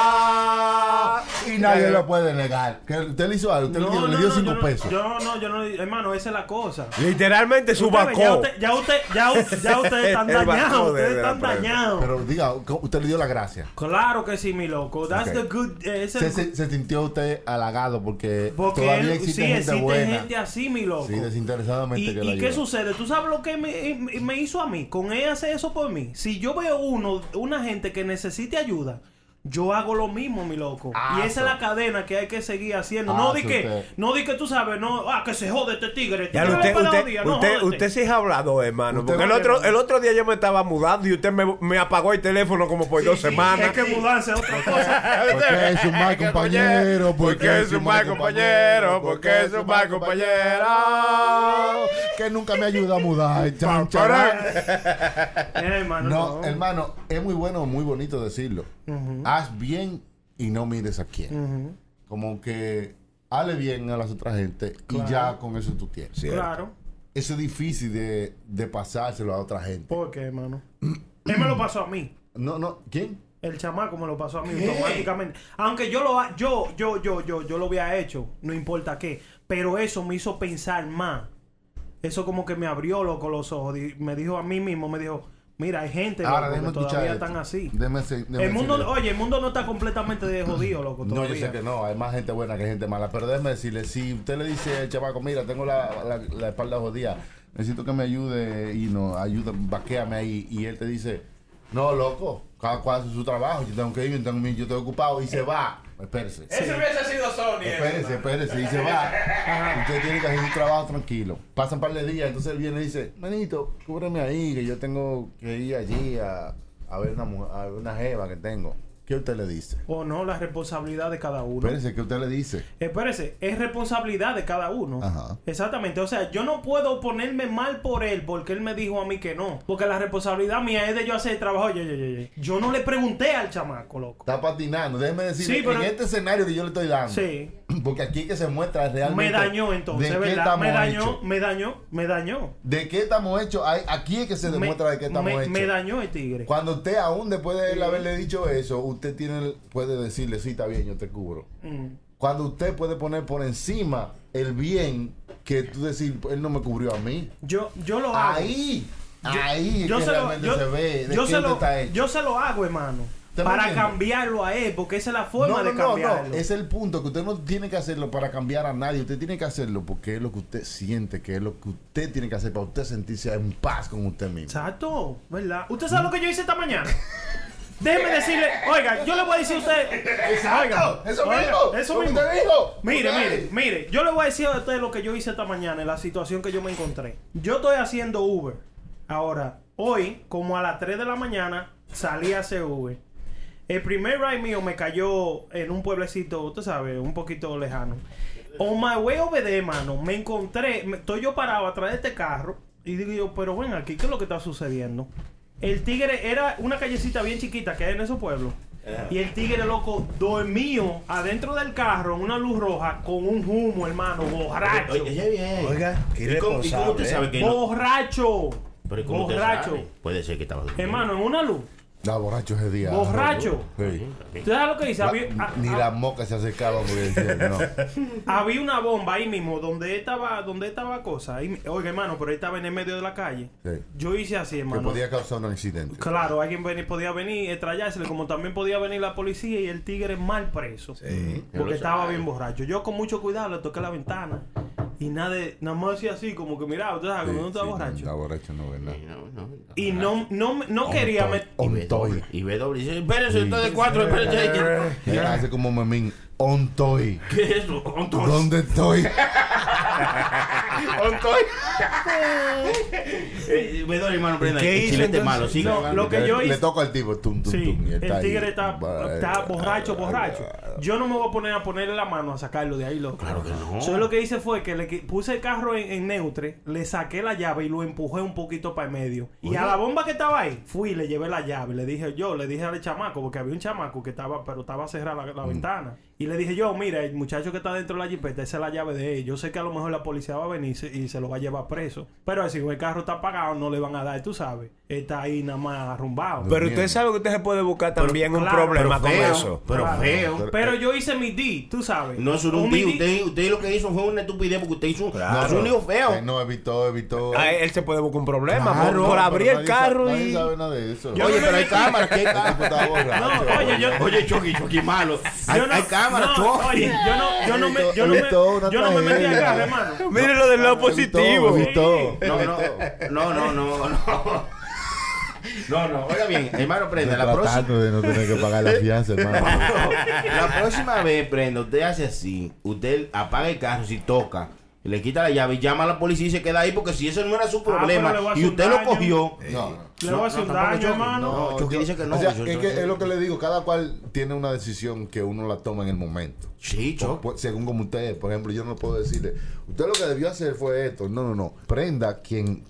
Y nadie lo puede negar. Que usted le hizo algo. Usted le dio- le dio yo cinco no- pesos. Yo no, yo no, hermano, esa es la cosa. Literalmente su Usted ve, ya, bacó. usted, ya, usted, ya, ya ustedes están bacó dañados, de- ustedes están dañados. Pero diga, usted le dio la gracia. Claro que sí, mi loco. That's Ok. the good. eh, ese Se, sintió usted halagado porque, porque todavía él- existe sí, gente existe buena. gente así, mi loco. Sí, desinteresadamente ¿Y, que la y qué ayuda. Sucede? ¿Tú sabes lo que me, hizo a mí? Con él hacer eso por mí. Si yo veo uno, una gente que necesite ayuda, yo hago lo mismo, mi loco. Ah, y esa so- es la cadena que hay que seguir haciendo. Ah, no di que, usted- no di que tú sabes, no, ah, que se jode este tigre. Este Ya tigre usted, usted, días, no, usted, sí es hablado, hermano. Porque el otro, el otro día yo me estaba mudando y usted me, me apagó el teléfono como por dos semanas. Es que mudarse es otra cosa. Porque es un mal compañero. Porque es un mal compañero. Porque es un mal compañero. Que nunca me ayuda a mudar. Chan. Eh, hermano, No, no. hermano, es muy bueno, muy bonito decirlo. Haz bien y no mires a quién. Como que hable bien a las otras gente y ya con eso tú tienes. Cierto. Claro. eso es difícil de, de pasárselo a otra gente. ¿Por qué, hermano? Él me lo pasó a mí. No, no, ¿quién? El chamaco me lo pasó a mí automáticamente. Aunque yo lo ha- yo, yo, yo, yo, yo lo había hecho, no importa qué. Pero eso me hizo pensar más. Eso como que me abrió loco los ojos. Me dijo a mí mismo, me dijo, mira, hay gente Ahora, loco, que todavía esto. están así. Déjame se- déjame el mundo, decirle. oye, el mundo no está completamente de jodido, loco. No, yo todavía. sé que no, hay más gente buena que gente mala. Pero déjeme decirle, si usted le dice al chavaco, mira, tengo la, la, la espalda jodida, necesito que me ayude y no, ayuda, vaquéame ahí. Y él te dice, no, loco, cada cual hace su trabajo, yo tengo que ir, yo, tengo, yo estoy ocupado y se va. Espérese. Ese hubiese sido Sony. ese, Espérese, espérese, y se va. Usted tiene que hacer su trabajo tranquilo. Pasan un par de días, entonces él viene y dice, manito, cúbreme ahí, que yo tengo que ir allí a, a ver una mujer, a ver una jeva que tengo. ¿Qué usted le dice? O no, la responsabilidad de cada uno. Espérese, ¿qué usted le dice? Espérese, es responsabilidad de cada uno. Ajá. Exactamente. O sea, yo no puedo ponerme mal por él porque él me dijo a mí que no. Porque la responsabilidad mía es de yo hacer el trabajo. Oye, oye, oye. Yo no le pregunté al chamaco, loco. Está patinando. Déjeme decirle, Sí, pero- en este escenario que yo le estoy dando, Sí. porque aquí es que se muestra realmente. Me dañó entonces, de qué ¿verdad? estamos Me dañó, me dañó, me dañó. De qué estamos hechos. Aquí es que se demuestra me, de qué estamos me- hechos. me dañó el tigre. Cuando usted, aún después de él haberle dicho eso, usted tiene el- puede decirle, sí, está bien, yo te cubro. Mm. Cuando usted puede poner por encima el bien que tú decir, él no me cubrió a mí. Yo, yo lo hago. Ahí, ahí es yo que se lo, yo, se ve de yo se usted lo, está hecho. yo se lo hago, hermano. ¿Te me Para cambiarlo a él, porque esa es la forma no, no, de no, cambiarlo. no, es el punto que usted no tiene que hacerlo para cambiar a nadie, usted tiene que hacerlo porque es lo que usted siente, que es lo que usted tiene que hacer para usted sentirse en paz con usted mismo. Exacto, ¿verdad? ¿Usted sabe lo que yo hice esta mañana? Déjeme decirle, oiga, yo le voy a decir a usted. Exacto, eso oiga, mismo, Eso mismo. dijo. Mire, mire, mire, yo le voy a decir a usted lo que yo hice esta mañana, en la situación que yo me encontré. Yo estoy haciendo Uber. Ahora, hoy, como a las 3 de la mañana, salí a hacer Uber. El primer ride mío me cayó en un pueblecito, usted sabe, un poquito lejano. On my way over there, mano, me encontré, me- estoy yo parado atrás de este carro y digo yo, pero bueno, aquí, ¿qué es lo que está sucediendo? El tigre era una callecita bien chiquita que hay en esos pueblos. Y el tigre loco dormido adentro del carro en una luz roja con un humo, hermano, borracho. Oye, oye, bien. Oiga, qué ¿Y cómo, y cómo usted irresponsable, sabe ¿eh? que no? Borracho. Pero ¿y cómo usted Borracho. sabe? Puede ser que estaba durmiendo. Hermano, en una luz. Da borracho ese día. Borracho. Sí. ¿Tú sabes lo que dice? La- Había, a- ni las moscas se acercaban porque decían, no. había una bomba ahí mismo donde estaba, donde estaba cosa. Ahí- oiga, hermano, pero él estaba en el medio de la calle. Sí. Yo hice así, Que hermano. podía causar un accidente. Claro, alguien venía- podía venir, estrellársele, como también podía venir la policía y el tigre mal preso. Porque estaba sabe. bien borracho. Yo con mucho cuidado le toqué la ventana. Y nada, de- nada más hacía así, como que mira, usted sabe, Sí, cuando uno está sí, borracho. Está borracho, no, ¿verdad? No, no, no. Y no, no, no quería Ontoy. met- Y ve doble. Ontoy. Y ve doble. Dice, espérese, usted de cuatro, espérese. Y hace como memín. Ontoy. ¿Qué es eso? Ontoy. ¿Dónde estoy? Ontoy. Eh, Ve doble, hermano, prenda. ¿Qué El hizo chilete entonces? malo, No, hablando. lo que le, yo le hice- toca al tipo. Tum, tum, Sí, tum, y el ahí. tigre está, Va- está borracho, borracho. Yo no me voy a poner a ponerle la mano a sacarlo de ahí, loco. Claro que no. Yo lo que hice fue que le puse el carro en, en neutre, le saqué la llave y lo empujé un poquito para el medio. Y a la bomba que estaba ahí, fui y le llevé la llave. Le dije yo, le dije al chamaco, porque había un chamaco que estaba, pero estaba cerrada la, la ventana. Y le dije yo, mira, el muchacho que está dentro de la jipeta, esa es la llave de él. Yo sé que a lo mejor la policía va a venir y se- y se lo va a llevar preso. Pero si el carro está apagado, no le van a dar, tú sabes. Está ahí nada más arrumbado. Pero usted sabe que usted se puede buscar también un claro, problema pero con feo, eso. Pero Claro. feo. Pero yo hice mi D, tú sabes. No es un Un midi- Usted, usted lo que hizo fue una estupidez porque usted hizo un. Claro. No es un lío feo. Eh, no, evitó, evitó. A él se puede buscar un problema por- Claro, por, pero abrir el carro sabe- y. Nadie sabe nada de eso. Yo Oye, pero hay cámaras. ¿Qué cámaras? No, oye, yo- Oye, Chucky, Chucky malo. Hay, Yo no. Oye, yo no, yo no me, yo no me, yo no me metí acá, hermano. Mire lo del lado positivo. No, no, no, no, no, no. No, no, oiga bien, hermano Prenda, la próxima, de no tener que pagar la fianza, hermano. la próxima vez, Prenda, usted hace así, usted apaga el carro si toca, le quita la llave y llama a la policía y se queda ahí porque si eso no era su problema Ah, pero le voy a y usted lo cogió, No, no. Le voy a hacer un daño, hermano. No, yo- dice que no. O sea, yo- es yo- que es lo que le digo, cada cual tiene una decisión que uno la toma en el momento. Sí, Chuck. Por- según como usted, por ejemplo, yo no puedo decirle, usted lo que debió hacer fue esto. No, no, no. Prenda quien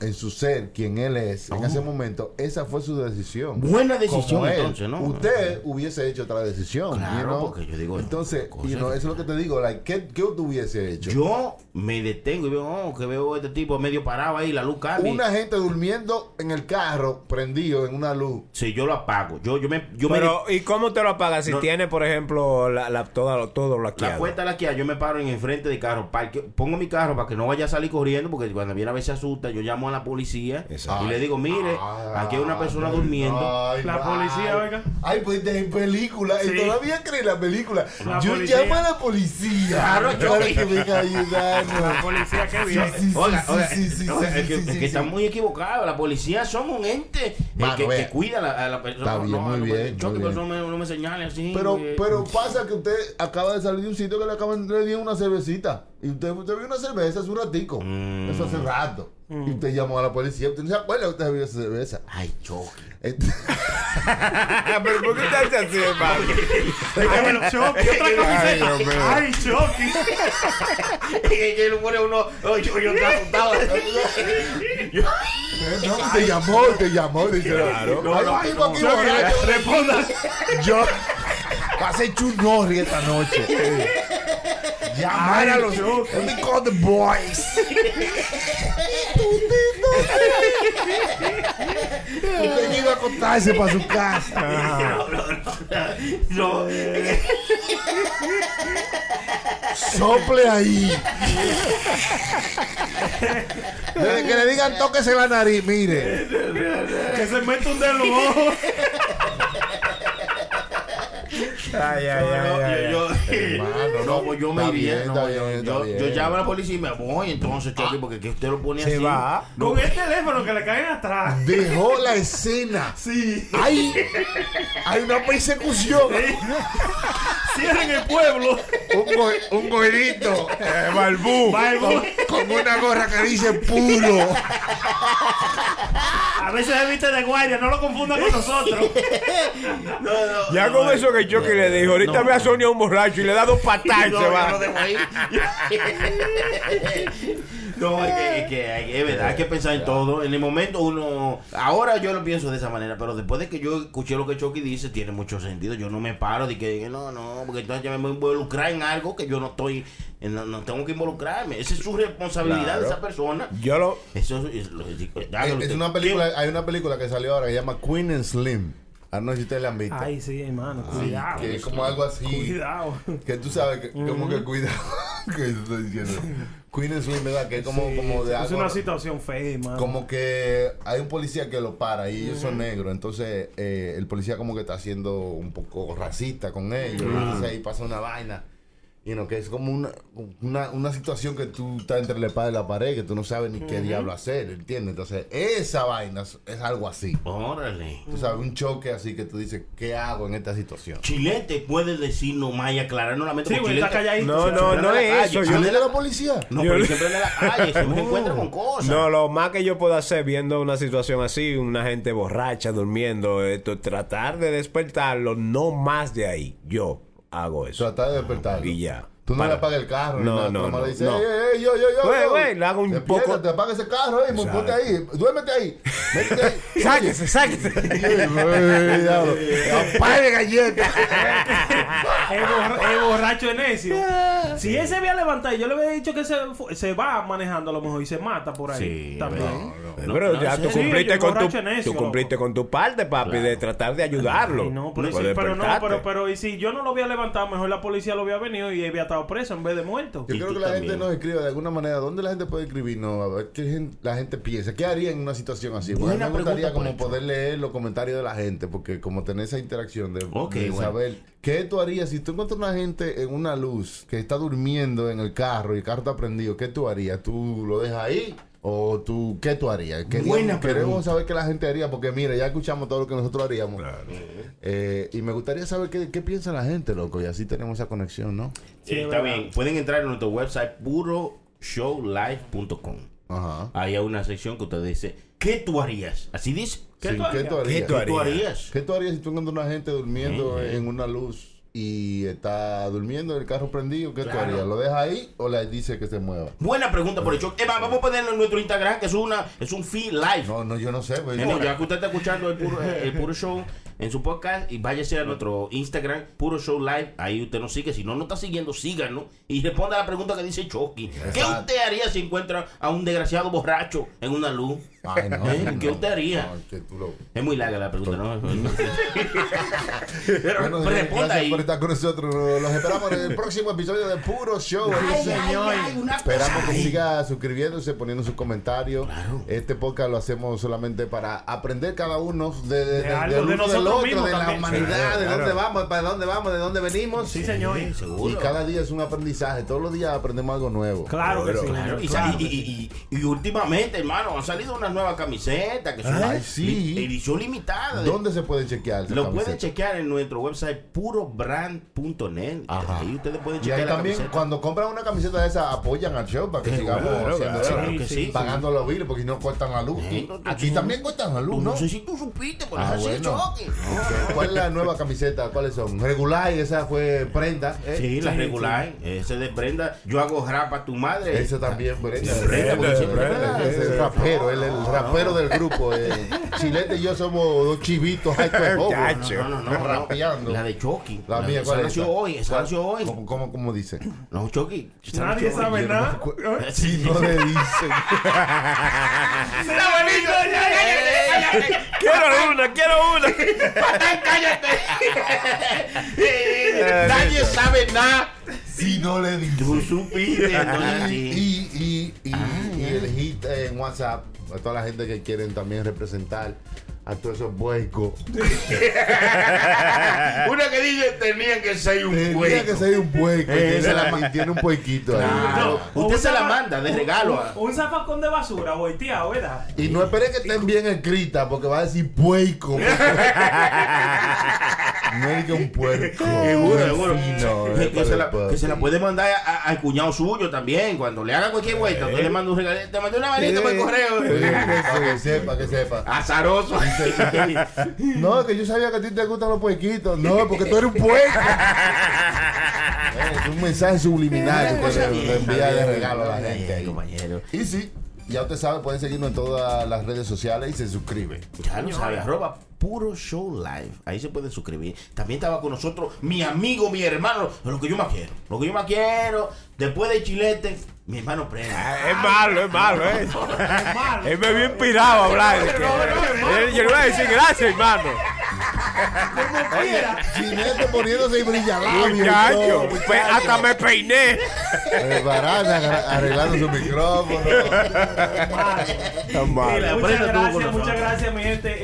en, su ser, quien él es, en ese momento, esa fue su decisión. Buena decisión, él. entonces, ¿no? Usted hubiese hecho otra decisión. Claro, you know? porque yo digo, Entonces, cosas- you know, eso es lo que te digo. Like, ¿qué, ¿Qué usted hubiese hecho? Yo me detengo y veo oh, que veo este tipo medio parado ahí, la luz cambia. Una gente durmiendo en el carro, prendido en una luz. Sí, yo lo apago. Yo, yo me, yo me Pero, ¿y cómo te lo apagas si No. tiene, por ejemplo, la, la- toda, todo La laqueado? puerta la que yo me paro en el frente del carro, parque- pongo mi carro para que no vaya a salir corriendo, porque cuando viene a ver se asusta, yo llamo a la policía Exacto. y le digo, mire, aquí hay una persona durmiendo. Ay, La ay. policía, oiga. Ay, pues en película. Sí. Y todavía cree la película. La yo policía. llamo a la policía. Claro, yo- para que venga a ayudarnos. La policía, qué bien. Sí, sí, Oiga, sí, oiga, sí, sí, oiga, sí, es que, sí, es sí, que sí. están muy equivocados. La policía son un ente Mano, que, que cuida a la, a la persona. Está bien, muy no, bien, Choque, muy bien. no me, no me señale así. Pero, eh. pero pasa que usted acaba de salir de un sitio que le acaban le dieron una cervecita. Y usted, usted vio una cerveza hace un ratico. Mm. Eso hace rato. Y usted llamó a la policía. Usted no se acuerda que usted vio esa cerveza. Ay, choque. Este- ¿Pero por qué te haces así, hermano? Ay, Chucky, otra Ay, camiseta. Ay, Chucky. que que lo pone uno. oh, yo, asustado. No, te llamó, te llamó. Dice, Claro. No, no, no. borracho. Responda. Yo pasé churnorri esta noche. Llamar a los Let me call the boys. Usted iba a acostarse para su casa. No, no, no. No. Sople ahí. Desde que le digan tóquese la nariz, mire. Que se mete un dedo en los ojos. Ay, ay, ay, ay, Yo, yo, Hermano, no, pues yo me iría. bien, no, está bien, yo, llamo a la policía y me voy entonces, Chucky, porque que usted lo pone Se así. va. Con el teléfono que le caen atrás. Dejó la escena. Sí. Hay, hay una persecución. Cierren el pueblo. Un, go- un. Eh, Balbú. Balbú. Con una gorra que dice puro. A veces se viste de guardia, no lo confundan con nosotros. No, no, Ya no, con no, eso que Chucky le dijo, ahorita no. ve a Sonia un borracho y le da dos patadas y No, se yo va. no dejo ahí. No, es que, es que hay- es verdad, hay que pensar en todo. En el momento uno... Ahora yo lo pienso de esa manera, pero después de que yo escuché lo que Chucky dice, tiene mucho sentido. Yo no me paro de que, que no, no, porque entonces ya me voy a involucrar en algo que yo no estoy... No, no tengo que involucrarme. Esa es su responsabilidad Claro. de esa persona. Yo lo... Eso es... Es usted. una película, hay una película que salió ahora que se llama Queen and Slim. Ah, no si ustedes la han visto. Ay, sí, hermano, Sí, cuidado. que es como algo así. Cuidado. Que tú sabes que, como que cuidado. que yo estoy diciendo. Queen Slim, ¿verdad? Que es como, Sí, como de Es algo. una situación fea, hermano. Como que hay un policía que lo para y ellos son negros. Entonces eh, el policía como que está siendo un poco racista con ellos. Entonces ahí pasa una vaina. Y no, que es como una, una, una situación que tú estás entre la espada y la pared, que tú no sabes ni qué diablo hacer, ¿entiendes? Entonces, esa vaina es, es algo así. Órale. Tú sabes, un choque así que tú dices, ¿qué hago en esta situación? Chilete puede decirnos más y aclararnos la mente. Sí, porque güey, está Chilete- calladito. No, no, no la es calle. eso. ¿Yo Yo, de la policía? No, Yo- pero siempre en la calle, se me encuentra con cosas. No, lo más que yo puedo hacer viendo una situación así, una gente borracha durmiendo, esto, tratar de despertarlo, no más de ahí. Yo hago eso. Tratar de despertarlo. Y ya. Tú no Para- le apagas el carro, No, no, no, le dices, no. ey, ey, yo, yo, yo. Güey, güey, le hago un poco- Te apaga ese carro, ey, ponte ahí, duérmete ahí, métete ahí. Sáquese, sáquese. Apague galleta. Es borracho de necio. Si él se había levantado yo le había dicho que se, va manejando a lo mejor y se mata por ahí. Sí, también. No, Pero no, ya tú sí, cumpliste con tu, tú cumpliste con tu parte, papi, de tratar de ayudarlo. Ay, no, pero, No sí, puedes pero no, pero, pero y si yo no lo había levantado, mejor la policía lo había venido y había estado preso en vez de muerto. Yo creo que la también. gente nos escribe de alguna manera. ¿Dónde la gente puede escribirnos? A ver qué la gente piensa. ¿Qué haría en una situación así? Porque me gustaría como poder leer los comentarios de la gente. Porque como tener esa interacción de, Ok, de bueno. saber qué tú harías si tú encuentras una gente en una luz que está durmiendo en el carro y el carro está prendido. ¿Qué tú harías? ¿Tú lo dejas ahí? ¿O tú qué tú harías? Buena queremos saber qué la gente haría. Porque mira, ya escuchamos todo lo que nosotros haríamos. Eh, y me gustaría saber qué, qué piensa la gente, loco. Y así tenemos esa conexión, ¿no? Sí, está bien. Pueden entrar en nuestro website puroshowlive.com. Ajá. Ahí hay una sección que usted dice ¿qué tú harías? Así dice. Sí, ¿Qué tú harías? ¿Qué tú ¿Qué tú harías? ¿Qué tú harías si tú encuentras una gente durmiendo en una luz y está durmiendo el carro prendido? ¿Qué Claro. tú harías? ¿Lo dejas ahí o le dice que se mueva? Buena pregunta por el show. Eva, vamos a ponerlo en nuestro Instagram, que es una es un feed live. No, no, yo no sé. pues, Eh, no, ya que usted está escuchando el puro, el puro show en su podcast y váyase a nuestro Instagram, puro show live, ahí usted nos sigue. Si no nos está siguiendo, síganos y responda a la pregunta que dice Chucky. ¿Qué usted haría si encuentra a un desgraciado borracho en una luz? Ay, no, ¿Eh? no, ¿Qué usted haría? no, que tú lo- Es muy larga la pregunta, ¿no? Pero Bueno, responda gracias ahí. por estar con nosotros. Los esperamos en el próximo episodio de Puro Show. Ay, Señor. ay, Esperamos que siga suscribiéndose, poniendo sus comentarios. Este podcast lo hacemos solamente para aprender cada uno de, de- de- algo nosotros mismos de la también. humanidad, Sí, de claro. dónde vamos, para dónde vamos, de dónde venimos. Sí, señor. Sí, Y cada día es un aprendizaje. Todos los días aprendemos algo nuevo. Claro que sí. Claro, y, claro y, y- y- y últimamente, hermano, han salido unas nuevas camisetas que son Ay, li- sí. edición limitada. de- ¿Dónde se pueden chequear? Lo camiseta? pueden chequear en nuestro website purobrand.net. Ahí ustedes pueden Y chequear ahí la también, camiseta. cuando compran una camiseta de esa, apoyan al show para que sigamos claro, haciendo claro, Claro que sí. pagando los biles porque si no cortan la luz. Aquí tú- también cortan la luz, No, ¿no? sé si tú supiste, por Ah, eso choque. ¿Cuál es la nueva camiseta? ¿Cuáles son? Regular esa fue prenda. ¿eh? Sí, la Sí, regular. Ese de Brenda. Yo hago rap a tu madre. Ese también, Brenda. es el rapero, él el rapero del grupo. eh. Chilete y yo somos dos chivitos. No, no, no, no. Rapeando. La de Chucky. La mía, esa ¿cuál es? nació esa? hoy. Esa ¿Cuál? nació hoy. ¿Cómo, cómo, cómo dice? No, Chucky. esa Nadie sabe nada. Si no le dicen. Quiero una, quiero una. ¡Cállate! Nadie sabe nada. Si no le dicen. Tú supiste. Y, y, y, y, y el hit en WhatsApp a toda la gente que quieren también representar a todos esos buecos. Una que dice tenían que ser un Tenía que ser un bueco y Eh, esa la- tiene un puequito ahí. Claro. Usted un se la manda de regalo. a- Un, un zafacón de basura, volteado, ¿verdad? Y no espere que estén bien escritas porque va a decir puerco. no es que un puerco. Seguro, seguro. Que, eh, se la, que se puede mandar a- a- al cuñado suyo también. Cuando le haga cualquier vuelta, usted le manda un regalito. Te mandé una manita por el correo. Que sepa, que sepa. Azaroso. No, que yo sabía que a ti te gustan los puerquitos. No, porque tú eres un puerco. Eh, es un mensaje subliminal que envía de regalo a la gente ahí. compañero. Y sí, ya usted sabe, pueden seguirnos en todas las redes sociales y se suscribe. Ya lo sabe, arroba puro show live. Ahí se pueden suscribir. También estaba con nosotros mi amigo, mi hermano, lo que yo más quiero. Lo que yo más quiero, después de Chilete, mi hermano Prenda. Ah, Es malo, es malo, ¿eh? Él me vio inspirado a hablar. Yo le voy a decir gracias, hermano. Chinete poniéndose y brilla Muchacho, pues hasta me peiné. Barana arreglando su micrófono. Tan Muchas gracias, muchas gracias, mi gente.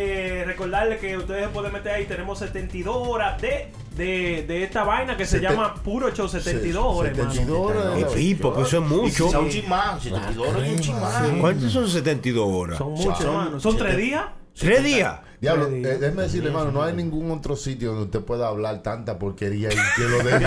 Eh, recordarles que ustedes se pueden meter ahí. Tenemos 72 horas de, de, de esta vaina que se Seten- llama Puro Show 72 horas, hermano. 72 horas. Pipo, pues eso es Y mucho. quizá un chismán, 72 horas y un chismán. ¿Cuántos son 72 horas? Son muchos, Son hermano. Son tres días. ¿Tres días? Diablo, eh, déjeme decirle, hermano, no hay ningún otro sitio donde usted pueda hablar tanta porquería y que lo deje.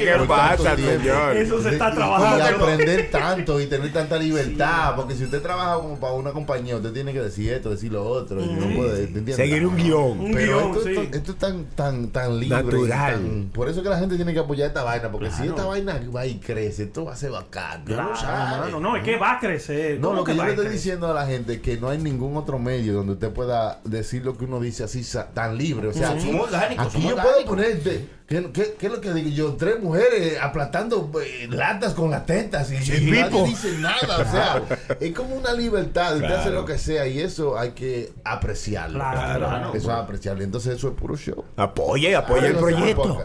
¿Qué pasa, señor? Eso se está trabajando. Y aprender tanto y tener tanta libertad. Porque si usted trabaja como para una compañía, usted tiene que decir esto, decir lo otro. y no puede. Seguir un guion. Un Pero guion, esto, sí. esto- esto es tan, tan, tan libre. Natural. tan- por eso que la gente tiene que apoyar esta vaina. Porque si esta vaina va y crece, esto va a ser bacán. Claro, sabe. hermano. No, es que va a crecer. No, ¿Cómo lo que yo le estoy diciendo a la gente es que no hay ningún otro medio donde usted pueda decir lo que uno dice así tan libre. O sea, Somos orgánicos, aquí somos yo puedo orgánicos. poner, de- ¿qué, qué, qué es lo que digo yo? Tres mujeres aplastando eh, latas con las tetas y, y nadie dice nada. O sea, es como una libertad. Usted hace Claro. lo que sea y eso hay que apreciarlo. Claro, claro. Eso es apreciable. Entonces eso es puro show. Apoya y apoya el proyecto.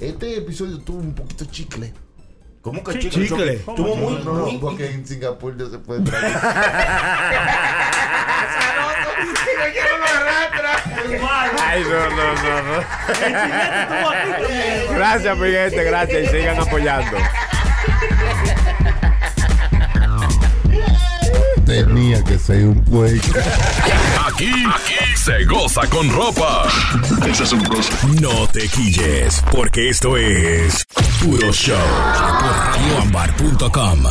Este episodio tuvo un poquito chicle. ¿Cómo que Chicle. chicle? Chicle. Estuvo muy, No, no, muy. porque en Singapur no se puede traer. Ay, no, no, no, no. Gracias, mi gente, gracias y sigan apoyando. Tenía que ser un puerco. Aquí, aquí se goza con ropa. No te quilles, porque esto es Puro Show por radioambar.com.